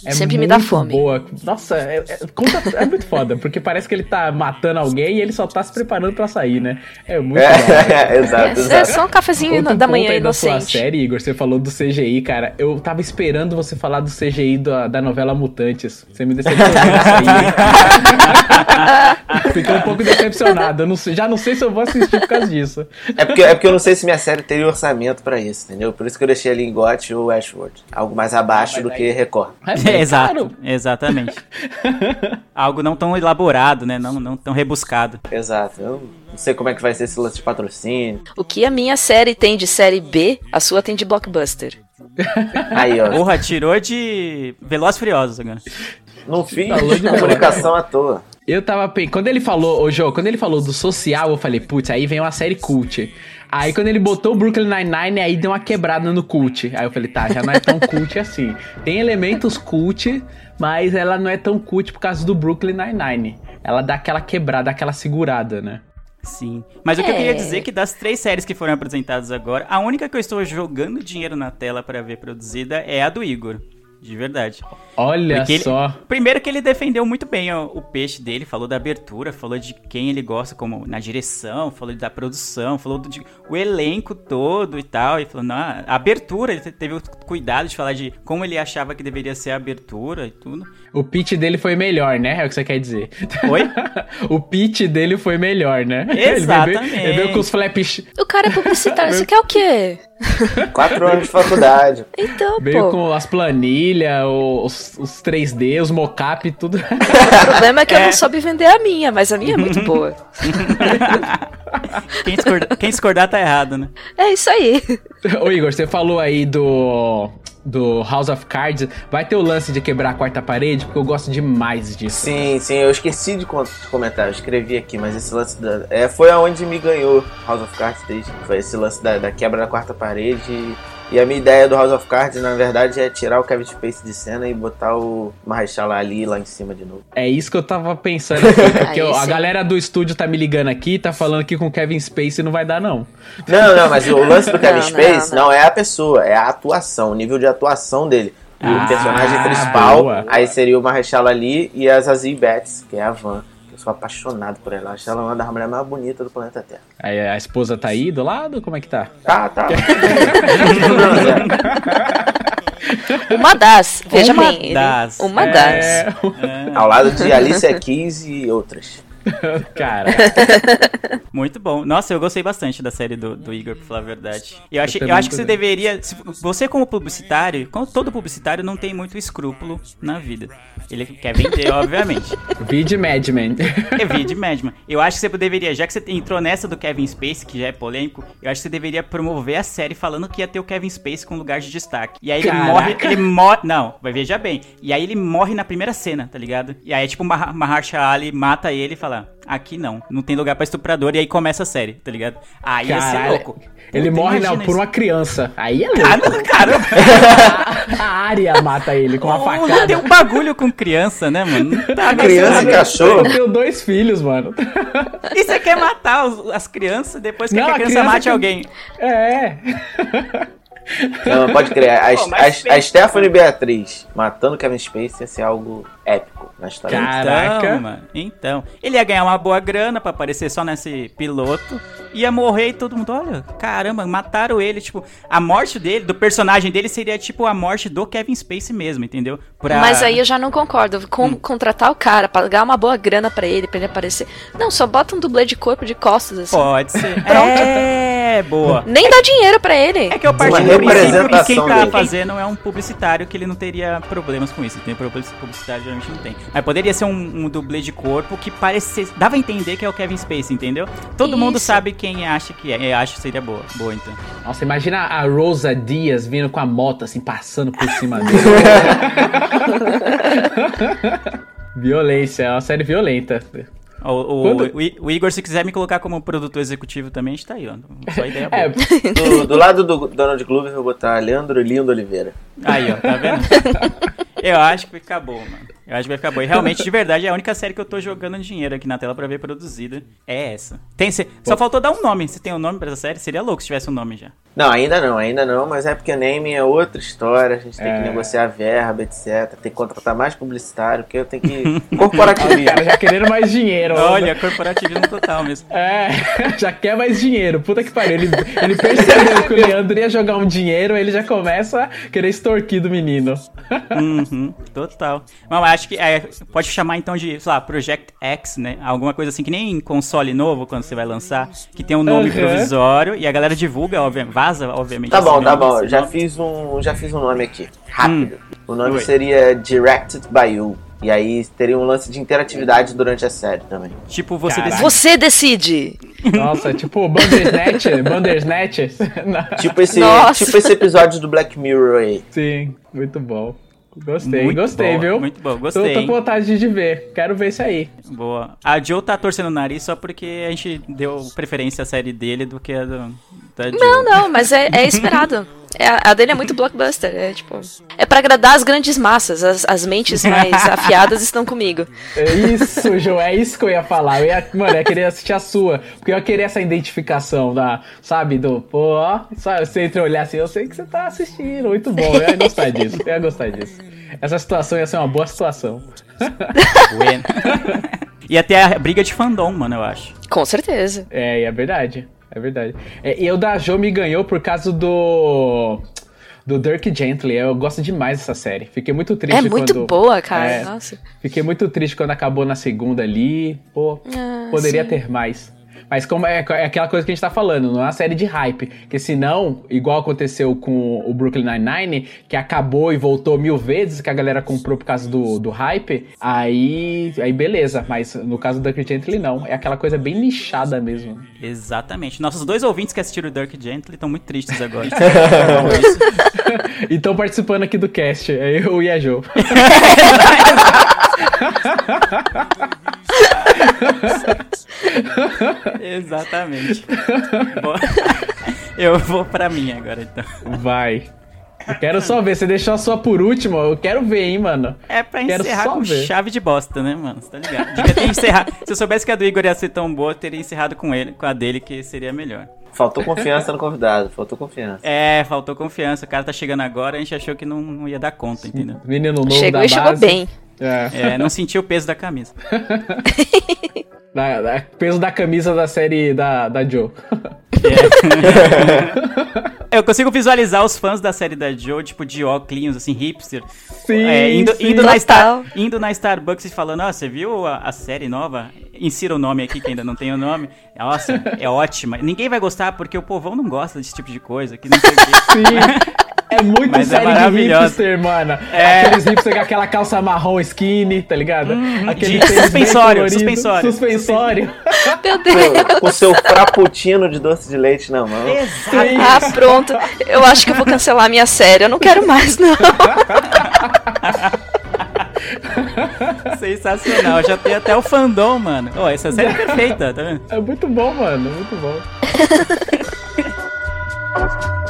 S4: É
S3: Sempre me dá fome.
S4: Boa. Nossa, é, é- conta- é muito foda, porque parece que ele tá matando alguém e ele só tá se preparando pra sair, né? É muito.
S2: É, exato,
S3: É,
S2: exato.
S3: é só um cafezinho
S4: Outro
S3: da
S4: ponto
S3: manhã
S4: aí da sua
S3: inocente.
S4: série, Igor, você falou do CGI, cara. Eu tava esperando você falar do CGI da, da novela Mutantes. Você me decepcionou nessa aí. Fiquei um pouco decepcionado. Eu não sei- já não sei se eu vou assistir por causa disso.
S2: É porque, é porque eu não sei se minha série teria orçamento pra isso, entendeu? Por isso que eu deixei ali em GOT ou Ashworth. Algo mais abaixo do que Record.
S4: É,
S1: Exato,
S4: claro.
S1: exatamente. Algo não tão elaborado, né? Não, não tão rebuscado.
S2: Exato. Eu não sei como é que vai ser esse lance de patrocínio.
S3: O que a minha série tem de série B, a sua tem de blockbuster.
S2: Aí, ó.
S1: Porra, tirou de Velozes e Furiosos agora.
S2: Não fiz
S4: de
S2: comunicação à toa.
S4: Eu tava quando ele falou, ô Jô, quando ele falou do social, eu falei, putz, aí vem uma série cult. Aí quando ele botou o Brooklyn Nine-Nine, aí deu uma quebrada no cult. Aí eu falei, tá, já não é tão cult assim. Tem elementos cult, mas ela não é tão cult por causa do Brooklyn Nine-Nine. Ela dá aquela quebrada, aquela segurada, né?
S1: Sim. Mas o que eu
S3: É.
S1: queria dizer é que das três séries que foram apresentadas agora, a única que eu estou jogando dinheiro na tela pra ver produzida é a do Igor. De verdade.
S4: Olha
S1: Porque ele-
S4: só.
S1: Primeiro que ele defendeu muito bem ó, o peixe dele, falou da abertura, falou de quem ele gosta como na direção, falou da produção, falou do de- o elenco todo e tal, e falou, não, a abertura, ele te- teve o cuidado de falar de como ele achava que deveria ser a abertura e tudo.
S4: O pitch dele foi melhor, né? É o que você quer dizer.
S1: Oi?
S4: o pitch dele foi melhor, né?
S1: Exatamente.
S4: Ele veio, com os flaps.
S3: O cara é publicitário, você quer o quê?
S2: Quatro anos de faculdade.
S3: Então,
S4: Veio
S3: pô.
S4: com as planilhas, os, os 3D, os mocap, tudo.
S3: O problema é que eu não soube vender a minha, mas a minha é muito boa.
S1: Quem discordar, quem discordar tá errado, né?
S3: É isso aí.
S4: Ô Igor, você falou aí do do House of Cards, vai ter o lance de quebrar a quarta parede, porque eu gosto demais disso.
S2: Sim, sim, eu esqueci de, comentar, eu escrevi aqui, mas esse lance da. É, foi aonde me ganhou House of Cards desde. Foi esse lance da, da quebra da quarta parede. E, a minha ideia do House of Cards, na verdade, é tirar o Kevin Space de cena e botar o Mahershala Ali lá em cima de novo.
S4: É isso que eu tava pensando aqui, porque ó, a galera do estúdio tá me ligando aqui, tá falando que com Kevin Spacey não vai dar não.
S2: Não, não, mas o lance do Kevin
S3: Não,
S2: Space
S3: não,
S2: não, é a pessoa, é a atuação, o nível de atuação dele. E
S4: Ah,
S2: o personagem principal,
S4: boa.
S2: aí seria o Mahershala Ali e a Zazie Betts, que é a Van. Sou apaixonado por ela, acho ela uma das mulheres mais bonitas do planeta Terra.
S4: Aí a esposa tá aí do lado, como é que tá?
S2: Tá, tá.
S3: Uma das, veja
S1: Uma
S3: bem.
S1: das.
S3: Uma das.
S4: É,
S2: Ao lado de Alicia Keys e outras.
S4: cara.
S1: Muito bom. Nossa, eu gostei bastante da série do, do Igor, pra falar a verdade. Eu, achei, eu,
S4: também
S1: acho que você
S4: gostei.
S1: deveria. se- Você, como publicitário, como todo publicitário, não tem muito escrúpulo na vida. Ele quer vender, obviamente.
S4: Vídeo Madman.
S1: É vídeo Madman. Eu acho que você deveria, já que você entrou nessa do Kevin Space, que já é polêmico, eu acho que você deveria promover a série falando que ia ter o Kevin Space com lugar de destaque. E aí ele
S4: Caraca.
S1: morre, ele morre, não, vai veja bem. E aí ele morre na primeira cena, tá ligado? E aí é tipo o Mahershala Ali mata ele e fala: "Aqui não, não tem lugar pra estuprador". E aí começa a série, tá ligado? Aí ia ser
S4: Caralho.
S1: louco.
S4: Ele
S1: Puta,
S4: morre não, por
S1: isso.
S4: uma criança. Aí é
S1: Ah,
S4: louco.
S1: não, cara.
S4: A área mata ele com uma
S1: Oh,
S4: facada.
S1: tem um bagulho com criança, né, mano? Não tá
S2: Criança e cachorro.
S4: Eu tenho dois filhos, mano.
S1: E você quer matar os- as crianças depois quer
S4: Não,
S1: que a
S4: a
S1: criança,
S4: criança
S1: mate
S4: que-
S1: alguém.
S4: É.
S2: Não, pode crer. A,
S1: Pô,
S2: a, a Stephanie Beatriz matando Kevin Space ia ser algo épico na história.
S4: Cara. Caraca.
S1: Então, mano. Então, ele ia ganhar uma boa grana pra aparecer só nesse piloto ia morrer e todo mundo, olha, caramba, mataram ele. Tipo, a morte dele, do personagem dele, seria tipo a morte do Kevin Spacey mesmo, entendeu? Pra-
S3: Mas aí eu já não concordo. Com-
S1: Hum.
S3: Contratar o cara, pagar uma boa grana pra ele, pra ele aparecer. Não, só bota um dublê de corpo de costas, assim.
S1: Pode ser.
S3: Pronto.
S1: É, boa.
S3: Nem dá dinheiro pra ele.
S1: É que eu parti do princípio que quem tá
S2: dele.
S1: fazendo é um publicitário que ele não teria problemas com isso. Tem problemas publicitário geralmente não tem. Mas poderia ser um, um dublê de corpo que parecia. Dava a entender que é o Kevin Spacey, entendeu? Todo mundo
S3: Isso.
S1: sabe quem acha que é. Eu acho que seria boa. Boa, então.
S4: Nossa, imagina a Rosa Dias vindo com a moto, assim, passando por cima dele. Violência, é uma série violenta.
S1: O, o-
S4: Quando-
S1: o Igor, se quiser me colocar como produtor executivo também, a gente tá aí, ó. Só ideia boa.
S4: É,
S2: Do, do lado do Donald Glover, eu vou botar Leandro Lindo Oliveira.
S1: Aí, ó, tá vendo? Eu acho que bom, mano. Eu acho que vai ficar bom. E realmente, de verdade, é a única série que eu tô jogando dinheiro aqui na tela pra ver produzida. É essa. Tem, cê- só faltou dar um nome. Você tem um nome pra essa série? Seria louco se tivesse um nome já.
S2: Não, ainda não, ainda não, mas é porque naming é outra história, a gente tem
S4: É.
S2: que negociar verba, etc. Tem que contratar mais publicitário, porque eu tenho que.
S4: o
S2: Corporativismo.
S4: já querendo mais dinheiro.
S1: Olha, corporativismo total mesmo.
S4: É, já quer mais dinheiro. Puta que pariu. Ele, ele percebeu que o Leandro ia jogar um dinheiro, ele já começa a querer extorquir do menino.
S1: Uhum, total. Mas acho que é, pode chamar então de, sei lá, Project X, né? Alguma coisa assim que nem em console novo, quando você vai lançar, que tem um nome
S4: Uhum.
S1: provisório e a galera divulga, obviamente, vaza, obviamente.
S2: Tá
S1: esse
S2: bom, tá
S1: nome,
S2: bom. Já
S1: nome.
S2: fiz um, já fiz um nome aqui. Rápido. O nome
S1: Oi.
S2: seria Directed by You. E aí teria um lance de interatividade durante a série também.
S1: Tipo, você
S4: Caraca.
S1: decide.
S3: Você decide.
S4: Nossa, tipo Bandersnatch, Bandersnatch.
S2: Tipo esse,
S3: Nossa.
S2: tipo esse episódio do Black Mirror aí.
S4: Sim, muito bom. Gostei,
S1: Muito
S4: gostei,
S1: bom,
S4: viu?
S1: muito bom,
S4: Tô,
S1: gostei,
S4: tô
S1: hein?
S4: com vontade de ver. Quero ver isso aí.
S1: Boa. A Joe tá torcendo o nariz só porque a gente deu preferência à série dele do que a do, da Joe.
S3: Não, não, mas é, é esperado. É, a dele é muito blockbuster. É tipo. É pra agradar as grandes massas. As, as mentes mais afiadas estão comigo.
S4: É isso, João, é isso que eu ia falar. Eu ia, mano, eu ia querer assistir a sua. Porque eu ia querer essa identificação da, sabe, do, pô, ó, sabe, você entra e olhar assim, eu sei que você tá assistindo, muito bom. Eu ia gostar disso, eu ia gostar disso. Essa situação ia ser uma boa situação.
S1: Bueno. Ia ter a briga de fandom, mano, eu acho.
S3: Com certeza.
S4: É, e é verdade. É verdade. É, e o da Jo me ganhou por causa do. Do Dirk Gently. Eu gosto demais dessa série. Fiquei muito triste
S3: É muito
S4: quando.
S3: boa, cara.
S4: É.
S3: Nossa.
S4: Fiquei muito triste quando acabou na segunda ali. Pô,
S3: Ah,
S4: poderia
S3: sim.
S4: ter mais. Mas como é, é aquela coisa que a gente tá falando, não é uma série de hype. Porque senão, igual aconteceu com o Brooklyn Nine-Nine, que acabou e voltou mil vezes, que a galera comprou por causa do, do hype, aí, aí beleza. Mas no caso do Dirk Gently, não. É aquela coisa bem nichada mesmo.
S1: Exatamente. Nossos dois ouvintes que assistiram o Dirk Gently estão muito tristes agora.
S4: E estão participando aqui do cast, é eu e a Jo.
S1: Exatamente. Bom, eu vou pra mim agora, então.
S4: Vai. Eu quero só ver, você deixou a sua por último, eu quero ver, hein, mano.
S1: É pra
S4: Quero
S1: encerrar com
S4: ver.
S1: chave de bosta, né, mano? Você tá ligado? Devia ter encerrado. Se eu soubesse que a do Igor ia ser tão boa, eu teria encerrado com ele, com a dele, que seria melhor.
S2: Faltou confiança no convidado, faltou confiança.
S1: É, faltou confiança. O cara tá chegando agora, a gente achou que não, não ia dar conta, entendeu?
S4: Menino novo
S3: Chegou
S4: da
S3: e chegou
S4: base.
S3: bem.
S4: É,
S1: É, não sentiu o peso da camisa.
S4: da- da- peso da camisa da série da, da Joe.
S1: Eu consigo visualizar os fãs da série da Joe, tipo, de óculos, assim, hipster.
S4: Sim,
S1: É, indo,
S4: sim.
S1: indo, na Star, indo na Starbucks e falando, ó, você viu a, a série nova? Insira o nome aqui, que ainda não tem o nome. Nossa, é ótima. Ninguém vai gostar porque o povão não gosta desse tipo de coisa, que não sei o quê.
S4: Sim. É muito
S1: Mas é
S4: série de
S1: maravilhosa.
S4: hipster, mano.
S1: É.
S4: Aqueles hipster com aquela calça marrom skinny, tá ligado? Aquele
S1: de
S4: tênis bem
S1: suspensório,
S4: colorido.
S1: suspensório.
S4: Suspensório.
S3: Meu Deus.
S2: Com- seu frappuccino de doce de leite na mão.
S1: Exato.
S3: Ah, pronto. Eu acho que eu vou cancelar a minha série. Eu não quero mais, não.
S1: Sensacional. Já tem até o fandom, mano. Ó, essa série é perfeita, tá vendo?
S4: É muito bom, mano. Muito bom.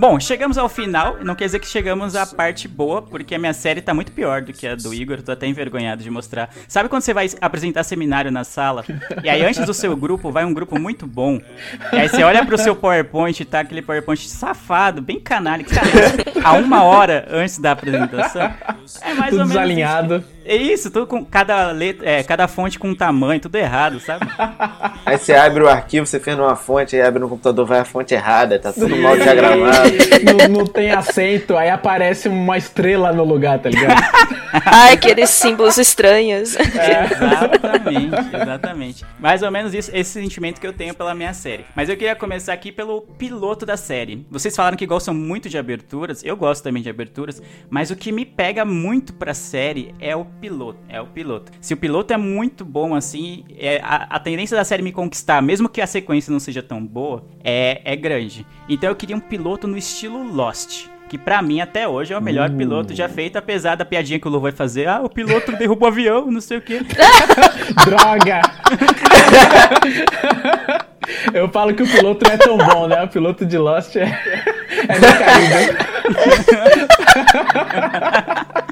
S1: Bom, chegamos ao final. Não quer dizer que chegamos à parte boa, porque a minha série tá muito pior do que a do Igor. Tô até envergonhado de mostrar. Sabe quando você vai apresentar seminário na sala? E aí, antes do seu grupo, vai um grupo muito bom. E aí você olha pro seu PowerPoint tá aquele PowerPoint safado, bem canalha, que canalha, a uma hora antes da apresentação. É mais
S4: Tudo
S1: ou menos.
S4: desalinhado.
S1: isso. É isso, tudo com cada letra, é, cada fonte com um tamanho, tudo errado, sabe?
S2: Aí você abre o arquivo, você fez numa fonte, aí abre no computador, vai a fonte errada, tá tudo mal diagramado.
S4: não, não tem acento, aí aparece uma estrela no lugar, tá ligado?
S3: Ai, aqueles símbolos estranhos.
S1: Exatamente, exatamente. Mais ou menos isso, esse sentimento que eu tenho pela minha série. Mas eu queria começar aqui pelo piloto da série. Vocês falaram que gostam muito de aberturas, eu gosto também de aberturas, mas o que me pega muito pra série é o piloto. É o piloto. Se o piloto é muito bom assim, é, a, a tendência da série me conquistar, mesmo que a sequência não seja tão boa, é, é grande. Então eu queria um piloto no estilo Lost que pra mim até hoje é o melhor
S4: Uh.
S1: piloto já feito, apesar da piadinha que o Lu vai fazer. Ah, o piloto derruba o avião, não sei o quê.
S4: Droga! Eu falo que o piloto não é tão bom, né? O piloto de Lost é, é decaído.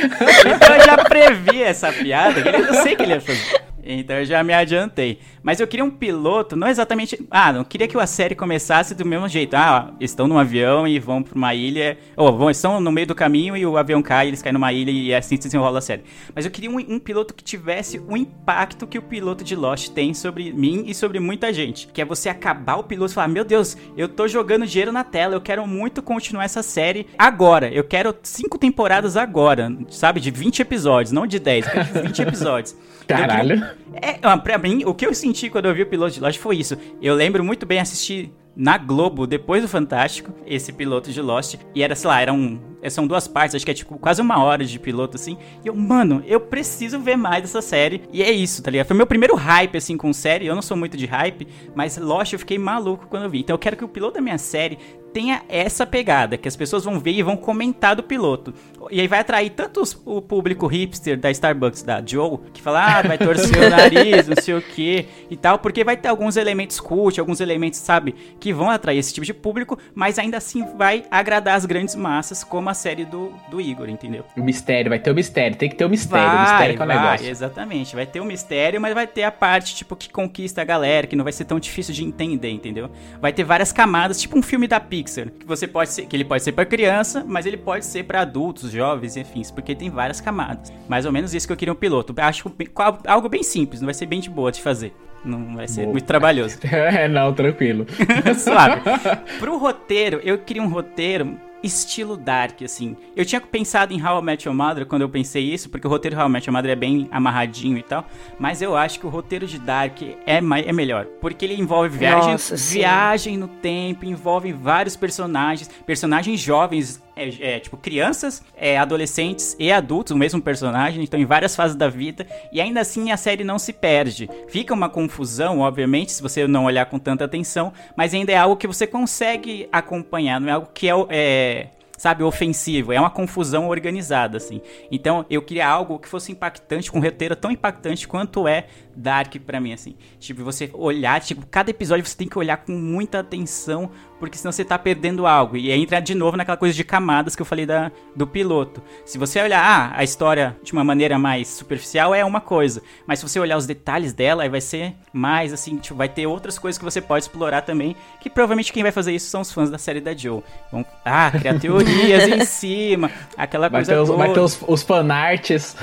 S1: Então eu já previ essa piada, eu sei que ele ia fazer. Então eu já me adiantei. Mas eu queria um piloto, não exatamente. Ah, não queria que a série começasse do mesmo jeito. Ah, estão num avião e vão pra uma ilha. Ou vão, estão no meio do caminho e o avião cai, eles caem numa ilha e assim se desenrola a série. Mas eu queria um, um piloto que tivesse o impacto que o piloto de Lost tem sobre mim e sobre muita gente. Que é você acabar o piloto e falar: Meu Deus, eu tô jogando dinheiro na tela, eu quero muito continuar essa série agora. Eu quero cinco temporadas agora, sabe? De 20 episódios, não de 10, eu quero de 20 episódios.
S4: Caralho.
S1: É, pra mim, o que eu senti quando eu vi o piloto de Lost foi isso. Eu lembro muito bem assistir na Globo, depois do Fantástico, esse piloto de Lost. E era, sei lá, eram. São duas partes, acho que é tipo quase uma hora de piloto, assim. E eu, mano, eu preciso ver mais dessa série. E é isso, tá ligado? Foi meu primeiro hype, assim, com série. Eu não sou muito de hype, mas Lost eu fiquei maluco quando eu vi. Então eu quero que o piloto da minha série tenha essa pegada, que as pessoas vão ver e vão comentar do piloto. E aí vai atrair tanto os- o público hipster da Starbucks, da Joe, que fala, ah, vai torcer o nariz, não sei o que e tal, porque vai ter alguns elementos cult, alguns elementos, sabe, que vão atrair esse tipo de público, mas ainda assim vai agradar as grandes massas, como a série do, do Igor, entendeu?
S4: O mistério, vai ter o mistério, tem que ter o mistério. o mistério que é o
S1: vai,
S4: negócio.
S1: exatamente. Vai ter um mistério, mas vai ter a parte, tipo, que conquista a galera, que não vai ser tão difícil de entender, entendeu? Vai ter várias camadas, tipo um filme da Pixar, que você pode ser, que ele pode ser pra criança, mas ele pode ser pra adultos, jovens, enfim, porque tem várias camadas. Mais ou menos isso que eu queria um piloto. Acho que algo bem simples, não vai ser bem de boa de fazer. Não vai ser
S4: Boa.
S1: muito trabalhoso.
S4: É, não, tranquilo.
S1: Suave. Pro roteiro, eu queria um roteiro estilo Dark, assim. Eu tinha pensado em How I Met Your Mother quando eu pensei isso, porque o roteiro de How I Met Your Mother é bem amarradinho e tal, mas eu acho que o roteiro de Dark é, mai- é melhor, porque ele envolve viagem,
S3: Nossa,
S1: viagem no tempo, envolve vários personagens, personagens jovens, é, é, tipo crianças, é, adolescentes e adultos, o mesmo personagem, então em várias fases da vida, e ainda assim a série não se perde. Fica uma confusão, obviamente, se você não olhar com tanta atenção, mas ainda é algo que você consegue acompanhar, não é algo que é, é sabe, ofensivo, é uma confusão organizada, assim. Então, eu queria algo que fosse impactante, com um roteiro tão impactante quanto é Dark pra mim, assim. Tipo, você olhar, tipo, cada episódio você tem que olhar com muita atenção, porque senão você tá perdendo algo. E aí entra de novo naquela coisa de camadas que eu falei da, do piloto. Se você olhar ah, a história de uma maneira mais superficial, é uma coisa. Mas se você olhar os detalhes dela, aí vai ser mais, assim, tipo, vai ter outras coisas que você pode explorar também, que provavelmente quem vai fazer isso são os fãs da série da Joe. Vão, ah, criar teorias em cima, aquela
S4: Vai
S1: coisa
S4: ter os, vai ter os, os fanarts.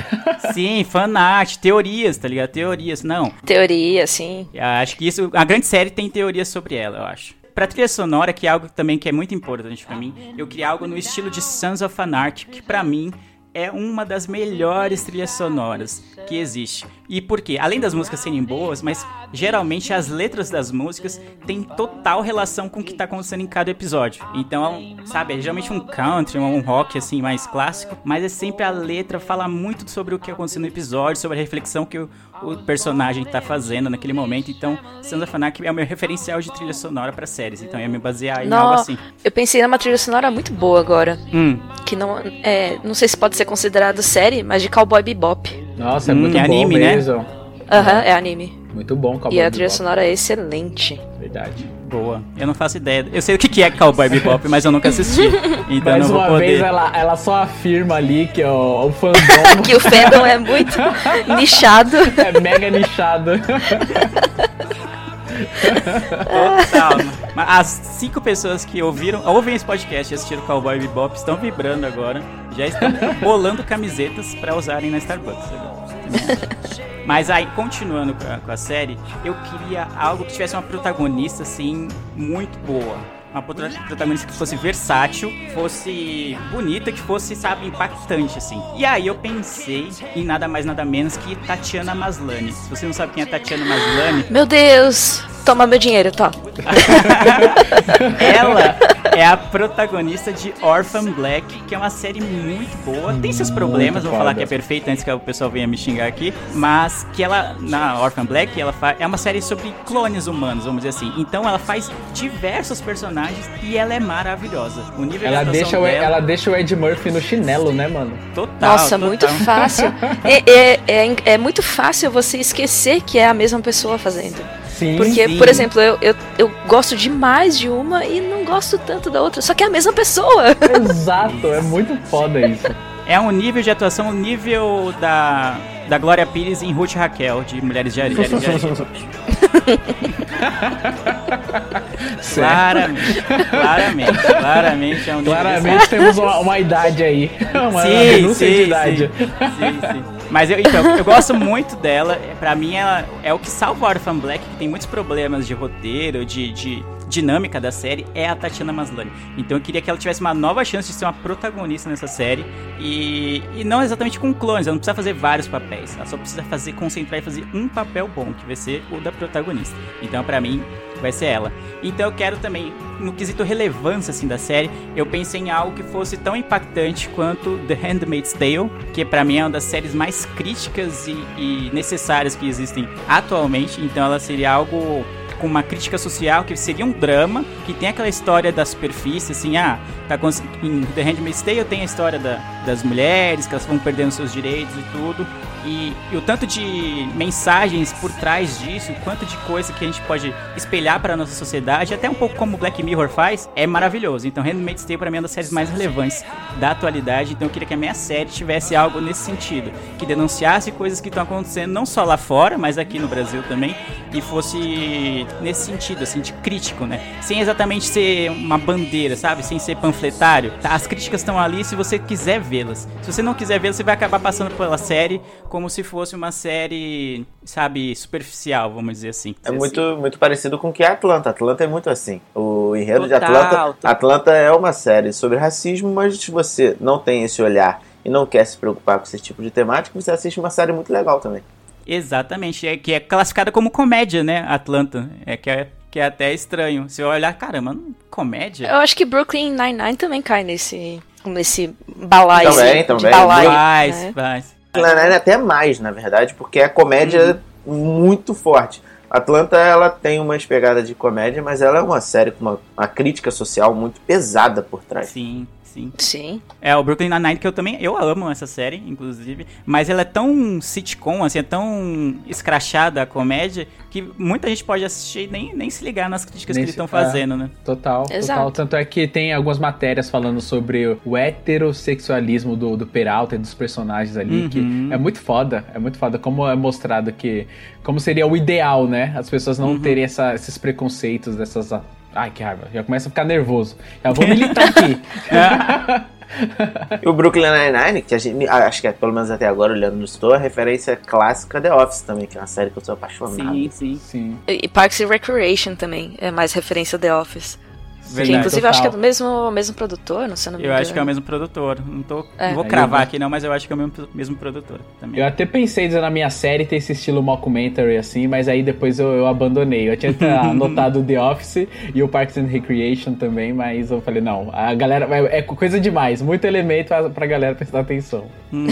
S1: Sim, fanart, teorias, tá ligado? Teorias, não.
S3: Teoria, assim.
S1: Eu acho que isso, a grande série tem teorias sobre ela, eu acho. Pra trilha sonora, que é algo também que é muito importante pra mim, eu queria algo no estilo de Sons of Anarchy, que pra mim é uma das melhores trilhas sonoras que existe. E por quê? Além das músicas serem boas, mas geralmente as letras das músicas têm total relação com o que tá acontecendo em cada episódio. Então, é sabe, é geralmente um country, um rock assim mais clássico, mas é sempre a letra fala muito sobre o que aconteceu no episódio, sobre a reflexão que o, o personagem tá fazendo naquele momento. Então, Sons of Anarchy é o meu referencial de trilha sonora pra séries. Então, eu ia me basear em algo
S3: Nó,
S1: assim.
S3: Eu pensei numa trilha sonora muito boa agora.
S1: Hum,
S3: Que não é. Não sei se pode ser considerado série, mas de Cowboy Bebop.
S4: Nossa, é
S1: Hum,
S4: muito
S1: é
S4: bom
S1: anime, né?
S4: mesmo.
S3: Aham, é anime.
S4: Muito bom, Cowboy
S3: E a trilha
S4: Bebop.
S3: sonora é excelente.
S4: Verdade.
S1: boa. Eu não faço ideia. Eu sei o que que é Cowboy Bebop, mas eu nunca assisti. Então, eu
S4: Mais
S1: não vou
S4: uma
S1: poder.
S4: vez ela, ela só afirma ali que o, o fandom
S3: Que o fandom é muito nichado.
S4: é mega nichado.
S1: Total. As cinco pessoas que ouviram, ouvem esse podcast e assistiram Cowboy Bebop estão vibrando agora. Já estão bolando camisetas pra usarem na Starbucks. Mas aí, continuando com a, com a série, eu queria algo que tivesse uma protagonista, assim, muito boa uma protagonista que fosse versátil, fosse bonita, que fosse, sabe, impactante, assim. E aí eu pensei em nada mais, nada menos que Tatiana Maslany. Se você não sabe quem é Tatiana Maslany...
S3: Meu Deus! Toma meu dinheiro, tá?
S1: Ela é a protagonista de Orphan Black, que é uma série muito boa. Tem seus problemas, vou falar que é perfeita antes que o pessoal venha me xingar aqui. Mas que ela, na Orphan Black, ela é uma série sobre clones humanos, vamos dizer assim. Então ela faz diversos personagens e ela é maravilhosa. O nível
S4: ela
S1: de
S4: deixa, o,
S1: dela...
S4: ela deixa o Ed Murphy no chinelo, né, mano?
S1: Total.
S3: Nossa,
S1: total.
S3: muito fácil. é, é, é, é muito fácil você esquecer que é a mesma pessoa fazendo.
S4: Sim,
S3: Porque,
S1: sim.
S3: por exemplo, eu, eu, eu gosto demais de uma e não gosto tanto da outra. Só que é a mesma pessoa.
S4: Exato, é muito foda isso.
S1: É um nível de atuação, o nível da, da Glória Pires em Ruth Raquel, de Mulheres de Areia. claramente, claramente, claramente é um nível
S4: Claramente temos uma, uma idade aí. Uma
S1: sim, sim,
S4: de
S1: sim,
S4: idade.
S1: sim, sim. Mas eu, então, eu gosto muito dela. Pra mim, ela é o que salva Orphan Black, que tem muitos problemas de roteiro, de, de dinâmica da série, é a Tatiana Maslany. Então eu queria que ela tivesse uma nova chance de ser uma protagonista nessa série. E, e não exatamente com clones, ela não precisa fazer vários papéis. Ela só precisa fazer, concentrar e fazer um papel bom, que vai ser o da protagonista. Então, pra mim, vai ser ela. Então eu quero também, no quesito relevância assim da série, eu pensei em algo que fosse tão impactante quanto The Handmaid's Tale, que pra mim é uma das séries mais críticas e, e necessárias que existem atualmente. Então ela seria algo com uma crítica social que seria um drama, que tem aquela história da superfície, assim, ah, tá cons- em The Handmaid's Tale tem a história da- das mulheres, que elas vão perdendo seus direitos e tudo, e, e o tanto de mensagens por trás disso, o quanto de coisa que a gente pode espelhar para nossa sociedade, até um pouco como Black Mirror faz, é maravilhoso. Então, Handmaid's Tale para mim é uma das séries mais relevantes da atualidade, então eu queria que a minha série tivesse algo nesse sentido, que denunciasse coisas que estão acontecendo não só lá fora, mas aqui no Brasil também, e fosse nesse sentido, assim, de crítico, né? Sem exatamente ser uma bandeira, sabe? Sem ser panfletário. Tá? As críticas estão ali se você quiser vê-las. Se você não quiser vê-las, você vai acabar passando pela série como se fosse uma série, sabe, superficial, vamos dizer assim.
S2: É
S1: Dizer
S2: muito,
S1: assim.
S2: muito parecido com o que é Atlanta. Atlanta é muito assim. O enredo de
S1: Total,
S2: Atlanta.
S1: total.
S2: Atlanta é uma série sobre racismo, mas se você não tem esse olhar e não quer se preocupar com esse tipo de temática, você assiste uma série muito legal também.
S1: Exatamente, é, que é classificada como comédia, né, Atlanta. É que é, que é até estranho. Se eu olhar, caramba, não- comédia?
S3: Eu acho que Brooklyn Nine-Nine também cai nesse, nesse balaio
S2: Também,
S3: de
S2: também.
S3: balaio.
S1: Faz,
S3: né?
S1: faz.
S2: Atlanta é até mais, na verdade, porque é comédia muito forte. Atlanta, ela tem umas pegadas de comédia, mas ela é uma série com uma, uma crítica social muito pesada por trás.
S1: Sim, sim.
S3: Sim.
S1: É, o Brooklyn Nine-Nine, que eu também, eu amo essa série, inclusive, mas ela é tão sitcom, assim, é tão escrachada a comédia, que muita gente pode assistir e nem, nem se ligar nas críticas
S4: Nem
S1: que eles estão fazendo, né?
S4: Total,
S3: Exato.
S4: total. Tanto é que tem algumas matérias falando sobre o heterossexualismo do, do Peralta e dos personagens ali,
S1: Uhum.
S4: que é muito foda. É muito foda como é mostrado que. Como seria o ideal, né? As pessoas não
S1: Uhum.
S4: terem essa- esses preconceitos, dessas. Ai, que raiva. Já começa a ficar nervoso. Já vou militar aqui.
S2: E o Brooklyn Nine-Nine, que a gente, acho que é, pelo menos até agora, olhando no store, a referência clássica The Office também, que é uma série que eu sou apaixonado.
S1: Sim, sim.
S4: Sim.
S3: E e Parks and Recreation também é mais referência The Office. Que
S1: Verdade.
S3: inclusive eu acho que é
S4: total.
S3: do mesmo, mesmo produtor, não sei não me
S1: Eu acho que é o mesmo produtor. Não, tô,
S3: É.
S1: não vou cravar aqui não, mas eu acho que é o mesmo, mesmo produtor também.
S4: Eu até pensei na minha série ter esse estilo mockumentary assim, mas aí depois eu, eu abandonei. Eu tinha anotado o The Office e o Parks and Recreation também, mas eu falei, não, a galera. É, é coisa demais, muito elemento pra, pra galera prestar atenção.
S1: Uhum.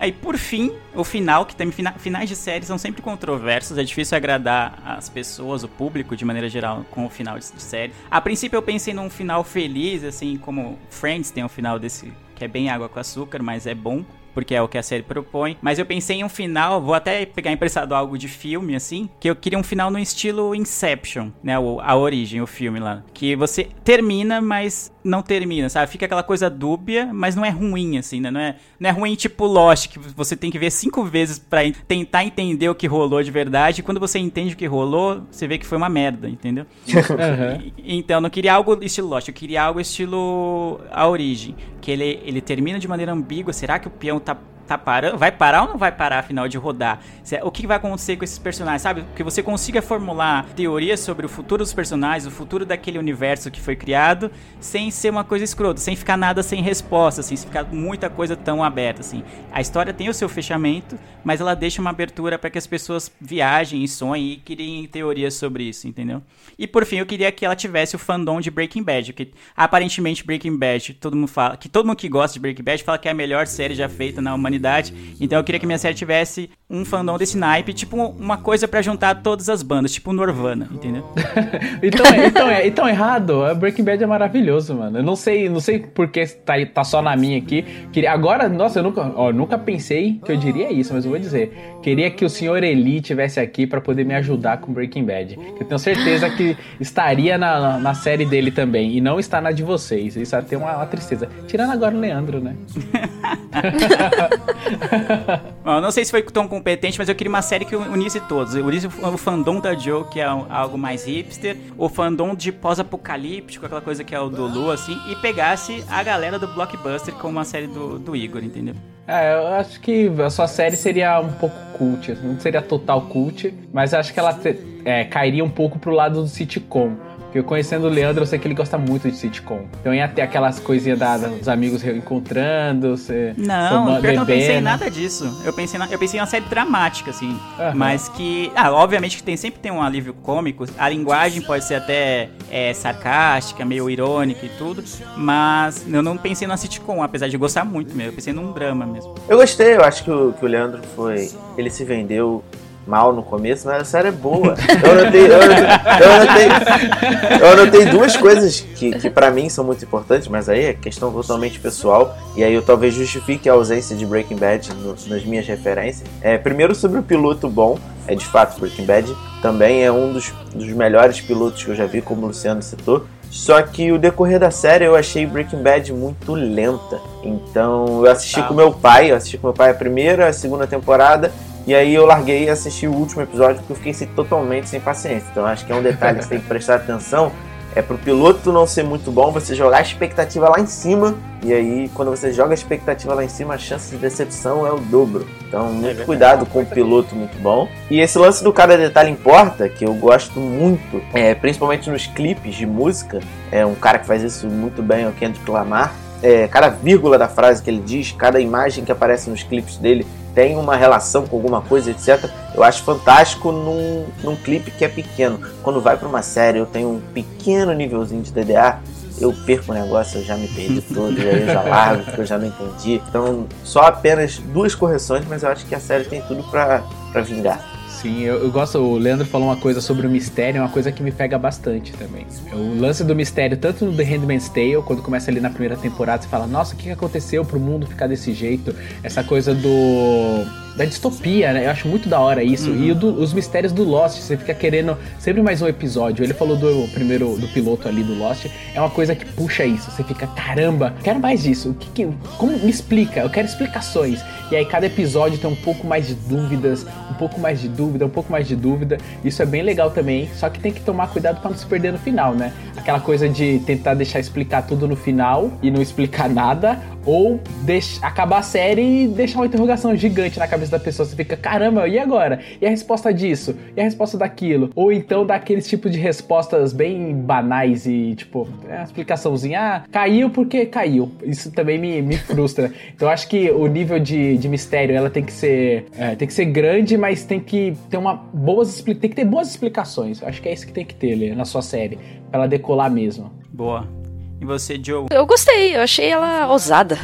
S1: Aí, por fim, o final, que tem fina- finais de série são sempre controversos, é difícil agradar as pessoas, o público, de maneira geral, com o final de, de série. A princípio eu pensei num final feliz, assim, como Friends tem um final desse, que é bem água com açúcar, mas é bom. Porque é o que a série propõe. Mas eu pensei em um final, vou até pegar emprestado algo de filme, assim, que eu queria um final no estilo Inception, né? o- a origem, o filme lá. Que você termina, mas não termina, sabe? Fica aquela coisa dúbia, mas não é ruim, assim, né? Não é, não é ruim tipo Lost, que você tem que ver cinco vezes pra tentar entender o que rolou de verdade. E quando você entende o que rolou, você vê que foi uma merda, entendeu? uhum. Então, eu não queria algo estilo Lost, eu queria algo estilo A Origem. Que ele, ele termina de maneira ambígua. Será que o peão tá tá parando, vai parar ou não vai parar afinal de rodar? O que vai acontecer com esses personagens, sabe? Que você consiga formular teorias sobre o futuro dos personagens, o futuro daquele universo que foi criado, sem ser uma coisa escrota, sem ficar nada sem resposta, assim, sem ficar muita coisa tão aberta, assim. A história tem o seu fechamento, mas ela deixa uma abertura para que as pessoas viajem e sonhem e criem teorias sobre isso, entendeu? E por fim, eu queria que ela tivesse o fandom de Breaking Bad, que aparentemente Breaking Bad, todo mundo fala, que todo mundo que gosta de Breaking Bad fala que é a melhor série já feita na humanidade humanidade. Então eu queria que minha série tivesse um fandom desse naipe, tipo uma coisa para juntar todas as bandas, tipo Nirvana, entendeu?
S4: então, é, então, é, então errado, Breaking Bad é maravilhoso, mano. Eu não sei, não sei porque tá, tá só na minha aqui. Queria, agora, nossa, eu nunca, ó, nunca pensei que eu diria isso, mas eu vou dizer. Queria que o senhor Eli tivesse aqui para poder me ajudar com Breaking Bad. Eu tenho certeza que estaria na, na série dele também, e não está na de vocês. Isso até uma, uma tristeza. Tirando agora o Leandro, né?
S1: Bom, não sei se foi tão competente, mas eu queria uma série que unisse todos. Unisse o fandom da Joe, que é algo mais hipster, o fandom de pós-apocalíptico, aquela coisa que é o do Lu, assim, e pegasse a galera do Blockbuster como uma série do, do Igor, entendeu?
S4: É, eu acho que a sua série seria um pouco cult, assim, não seria total cult, mas acho que ela é, cairia um pouco pro lado do sitcom. Porque eu conhecendo o Leandro, eu sei que ele gosta muito de sitcom. Então ia ter aquelas coisinhas da, dos amigos reencontrando, você.
S1: Não, que eu não pensei em nada disso. Eu pensei, na, eu pensei em uma série dramática, assim. Uhum. Mas que. Ah, obviamente que tem, sempre tem um alívio cômico. A linguagem pode ser até é, sarcástica, meio irônica e tudo. Mas eu não pensei na sitcom, apesar de gostar muito mesmo. Eu pensei num drama mesmo.
S2: Eu gostei, eu acho que o, que o Leandro foi. Ele se vendeu mal no começo, mas a série é boa. Eu anotei, eu anotei, eu anotei, eu anotei duas coisas que, que para mim são muito importantes, mas aí é questão totalmente pessoal, e aí eu talvez justifique a ausência de Breaking Bad no, nas minhas referências. É, primeiro sobre o piloto bom, é de fato Breaking Bad, também é um dos, dos melhores pilotos que eu já vi, como o Luciano citou. Só que o decorrer da série eu achei Breaking Bad muito lenta. Então eu assisti ah. com meu pai, eu assisti com meu pai a primeira, a segunda temporada e aí eu larguei e assisti o último episódio porque eu fiquei assim, totalmente sem paciência. Então acho que é um detalhe que você tem que prestar atenção. É pro piloto não ser muito bom, você jogar a expectativa lá em cima. E aí, quando você joga a expectativa lá em cima, a chance de decepção é o dobro. Então, muito é cuidado com o piloto muito bom. E esse lance do cada detalhe importa, que eu gosto muito, é, principalmente nos clipes de música. É um cara que faz isso muito bem, é o Kendrick Lamar. É, cada vírgula da frase que ele diz, cada imagem que aparece nos clipes dele tem uma relação com alguma coisa, etc. Eu acho fantástico num, num clipe que é pequeno. Quando vai para uma série, eu tenho um pequeno nívelzinho de DDA, eu perco o negócio, eu já me perdi todo, eu já largo, porque eu já não entendi. Então, só apenas duas correções, mas eu acho que a série tem tudo para vingar.
S4: Sim, eu, eu, gosto. O Leandro falou uma coisa sobre o mistério, é uma coisa que me pega bastante também. O lance do mistério, tanto no The Handmaid's Tale, quando começa ali na primeira temporada, você fala, nossa, o que aconteceu pro mundo ficar desse jeito? Essa coisa do da distopia, né? Eu acho muito da hora isso. Uhum. E do, os mistérios do Lost, você fica querendo sempre mais um episódio. Ele falou do primeiro do piloto ali do Lost, é uma coisa que puxa isso. Você fica, caramba, quero mais disso. O que, que como me explica? Eu quero explicações. E aí cada episódio tem um pouco mais de dúvidas, um pouco mais de dúvida, um pouco mais de dúvida. Isso é bem legal também, só que tem que tomar cuidado para não se perder no final, né? Aquela coisa de tentar deixar explicar tudo no final e não explicar nada, ou acabar a série e deixar uma interrogação gigante na cabeça da pessoa. Você fica, caramba, e agora? E a resposta disso? E a resposta daquilo? Ou então dá aqueles tipos de respostas bem banais e, tipo, é explicaçãozinha, ah, caiu porque caiu. Isso também me, me frustra. então acho que o nível de, de mistério, ela tem que ser é, tem que ser grande, mas tem que ter uma boas tem que ter boas explicações. Acho que é isso que tem que ter na sua série, pra ela decolar mesmo.
S1: Boa. E você, Joe?
S3: Eu gostei, eu achei ela ousada.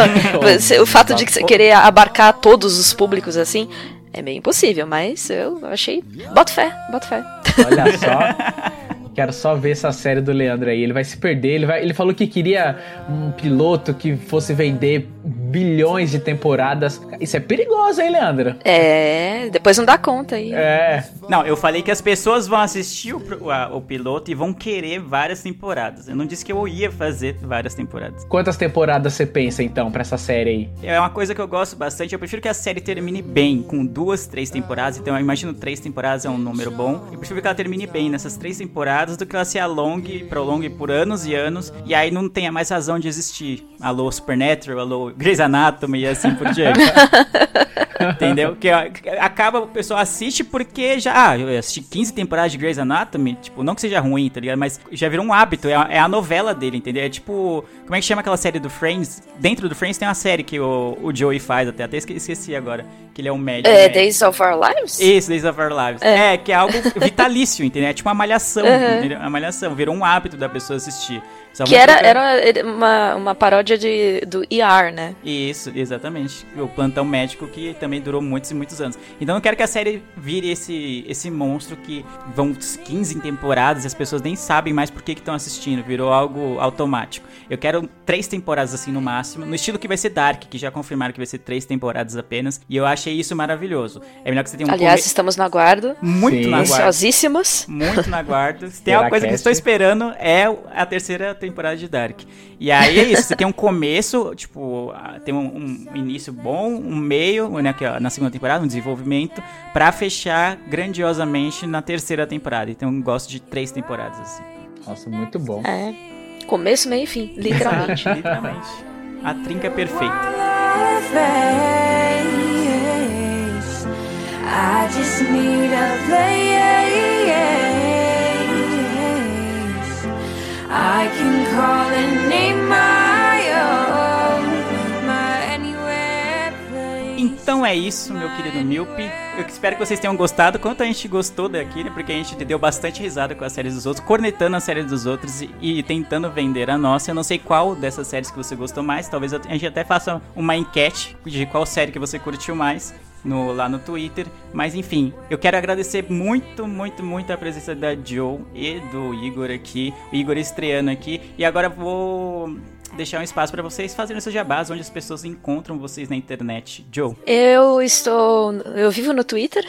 S3: o fato de você querer abarcar todos os públicos assim é meio impossível, mas eu achei. Bota fé, bota fé.
S4: Olha só. Quero só ver essa série do Leandro aí. Ele vai se perder. Ele, vai, ele falou que queria um piloto que fosse vender bilhões de temporadas. Isso é perigoso, hein, Leandro?
S3: É, depois não dá conta aí.
S4: É.
S1: Não, eu falei que as pessoas vão assistir o, a- o piloto e vão querer várias temporadas. Eu não disse que eu ia fazer várias temporadas.
S4: Quantas temporadas você pensa, então, pra essa série aí?
S1: É uma coisa que eu gosto bastante. Eu prefiro que a série termine bem, com duas, três temporadas. Então eu imagino três temporadas é um número bom. Eu prefiro que ela termine bem nessas três temporadas do que ela se alongue, prolongue por anos e anos. E aí não tenha mais razão de existir. Alô Supernatural, alô Grey's Anatomy e assim por diante. Entendeu? Que acaba, o pessoal assiste porque já. Ah, eu assisti 15 temporadas de Grey's Anatomy. Tipo, não que seja ruim, tá ligado? Mas já virou um hábito. É a, é a novela dele, entendeu? É tipo. Como é que chama aquela série do Friends? Dentro do Friends tem uma série que o, o Joey faz até. Até esque- esqueci agora. Que ele é um médico.
S3: É,
S1: né?
S3: Days of Our Lives?
S1: Isso, Days of Our Lives. É. que é algo vitalício, entendeu? É tipo uma malhação,
S3: Uhum.
S1: entendeu? Uma malhação. Virou um hábito da pessoa assistir. Só
S3: Que era, era uma, uma paródia de, do ER, né?
S1: isso, exatamente. O plantão médico que também durou muitos e muitos anos. Então eu quero que a série vire esse, esse monstro que vão 15 temporadas e as pessoas nem sabem mais por que estão assistindo. Virou algo automático. Eu quero três temporadas assim no máximo. No estilo que vai ser Dark, que já confirmaram que vai ser três temporadas apenas. E eu achei isso maravilhoso. É melhor que você tenha um
S3: Aliás,
S1: come-
S3: estamos no aguardo.
S1: muito
S4: Sim.
S1: na guarda.
S3: Ansiosíssimos.
S1: Muito na guarda. Se tem uma coisa que estou esperando é a terceira temporada de Dark. E aí é isso, você tem um começo, tipo, ah, tem um, um início bom, um meio, né, que, ó, na segunda temporada, um desenvolvimento, pra fechar grandiosamente na terceira temporada. Então eu gosto de três temporadas, assim.
S4: Nossa, muito bom.
S3: É. Começo, meio e fim, literalmente.
S1: Literalmente. A trinca é perfeita.
S6: I just need a place
S1: Então é isso, meu querido Milpe. Eu espero que vocês tenham gostado. Quanto a gente gostou daqui, né? Porque a gente deu bastante risada com as séries dos outros, cornetando as séries dos outros e, e tentando vender a nossa. Eu não sei qual dessas séries que você gostou mais. Talvez a gente até faça uma enquete de qual série que você curtiu mais. No, lá no Twitter, mas enfim, eu quero agradecer muito, muito, muito a presença da Joe e do Igor aqui, o Igor estreando aqui, e agora vou deixar um espaço para vocês fazerem seus jabás, onde as pessoas encontram vocês na internet. Joe.
S3: Eu estou. Eu vivo no Twitter.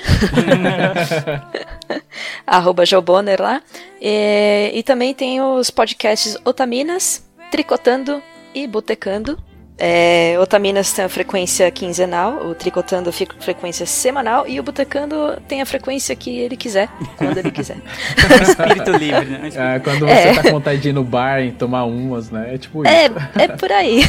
S3: Arroba Joboner lá. E, e também tem os podcasts Otaminas, Tricotando e Botecando. É, Otaminas tem a frequência quinzenal, o Tricotando fica com frequência semanal e o Botecando tem a frequência que ele quiser, quando ele quiser.
S1: Espírito livre, né? Um espírito-
S4: É, quando você
S3: É.
S4: tá com vontade de ir no bar e tomar umas, né? É tipo isso.
S3: É, é por aí.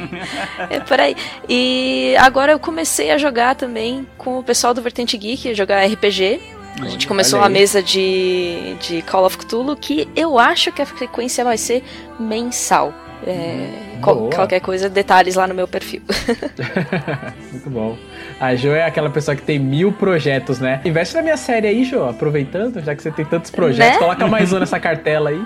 S3: é por aí. E agora eu comecei a jogar também com o pessoal do Vertente Geek, jogar RPG. A gente começou uma mesa de, de Call of Cthulhu que eu acho que a frequência vai ser mensal. É, qual-
S4: boa.
S3: qualquer coisa, detalhes lá no meu perfil.
S4: Muito bom. A Jo é aquela pessoa que tem mil projetos, né? Investe na minha série aí, Jo, aproveitando, já que você tem tantos projetos,
S3: Né?
S4: coloca mais um nessa cartela aí.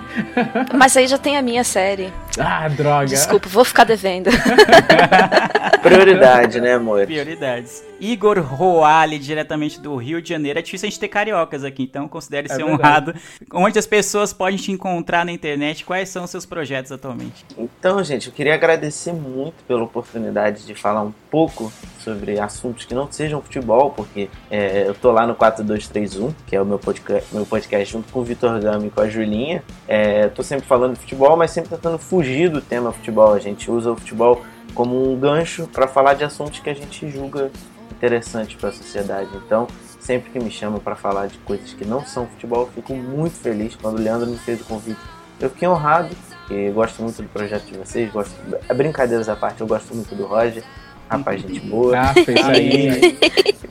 S3: Mas aí já tem a minha série.
S4: Ah, droga.
S3: Desculpa, vou ficar devendo.
S2: Prioridade, né, amor?
S1: Prioridades. Igor Roale, diretamente do Rio de Janeiro. É difícil a gente ter cariocas aqui, então considere
S4: É
S1: ser
S4: verdade.
S1: honrado. Onde as pessoas podem te encontrar na internet? Quais são os seus projetos atualmente?
S2: Então, gente, eu queria agradecer muito pela oportunidade de falar um pouco sobre assuntos que não sejam futebol, porque é, eu tô lá no 4231, que é o meu podcast, meu podcast junto com o Vitor Gama e com a Julinha. É, eu tô sempre falando de futebol, mas sempre tentando fugir do tema futebol. A gente usa o futebol como um gancho para falar de assuntos que a gente julga interessantes para a sociedade. Então, sempre que me chamam para falar de coisas que não são futebol, eu fico muito feliz. Quando o Leandro me fez o convite, eu fiquei honrado, porque gosto muito do projeto de vocês, gosto, brincadeiras à parte, eu gosto muito do Roger, rapaz, gente boa.
S4: Ah, fez isso aí.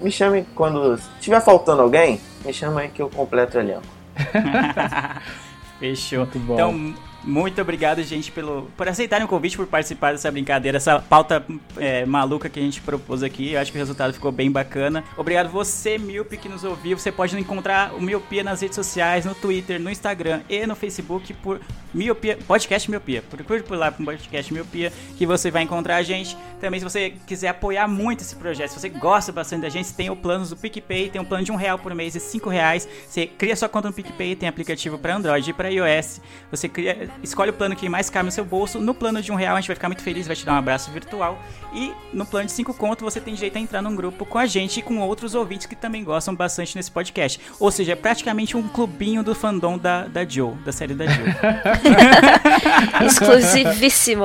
S2: Me chamem quando tiver faltando alguém, me chama aí que eu completo o elenco.
S1: Fechou.
S4: Muito bom.
S1: Então, muito obrigado, gente, pelo, por aceitarem o convite, por participar dessa brincadeira, essa pauta é, maluca que a gente propôs aqui. Eu acho que o resultado ficou bem bacana. Obrigado você, Miope, que nos ouviu. Você pode encontrar o Miopia nas redes sociais, no Twitter, no Instagram e no Facebook por Miopia, Podcast Miopia. Procure por lá por Podcast Miopia que você vai encontrar a gente. Também, se você quiser apoiar muito esse projeto, se você gosta bastante da gente, tem o plano do PicPay, tem um plano de um real por mês e cinco reais. Você cria sua conta no PicPay, tem aplicativo para Android e para iOS. Você cria, escolhe o plano que mais cabe no seu bolso. No plano de um real a gente vai ficar muito feliz, vai te dar um abraço virtual. E no plano de cinco conto você tem direito a entrar num grupo com a gente e com outros ouvintes que também gostam bastante nesse podcast. Ou seja, é praticamente um clubinho do fandom da, da Joe, da série da Joe.
S3: Exclusivíssimo.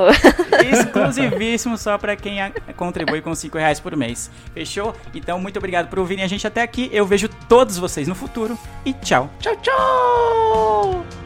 S1: Exclusivíssimo só pra quem a- contribui com 5 reais por mês. Fechou? Então, muito obrigado por ouvirem a gente até aqui. Eu vejo todos vocês no futuro e tchau.
S4: Tchau, tchau!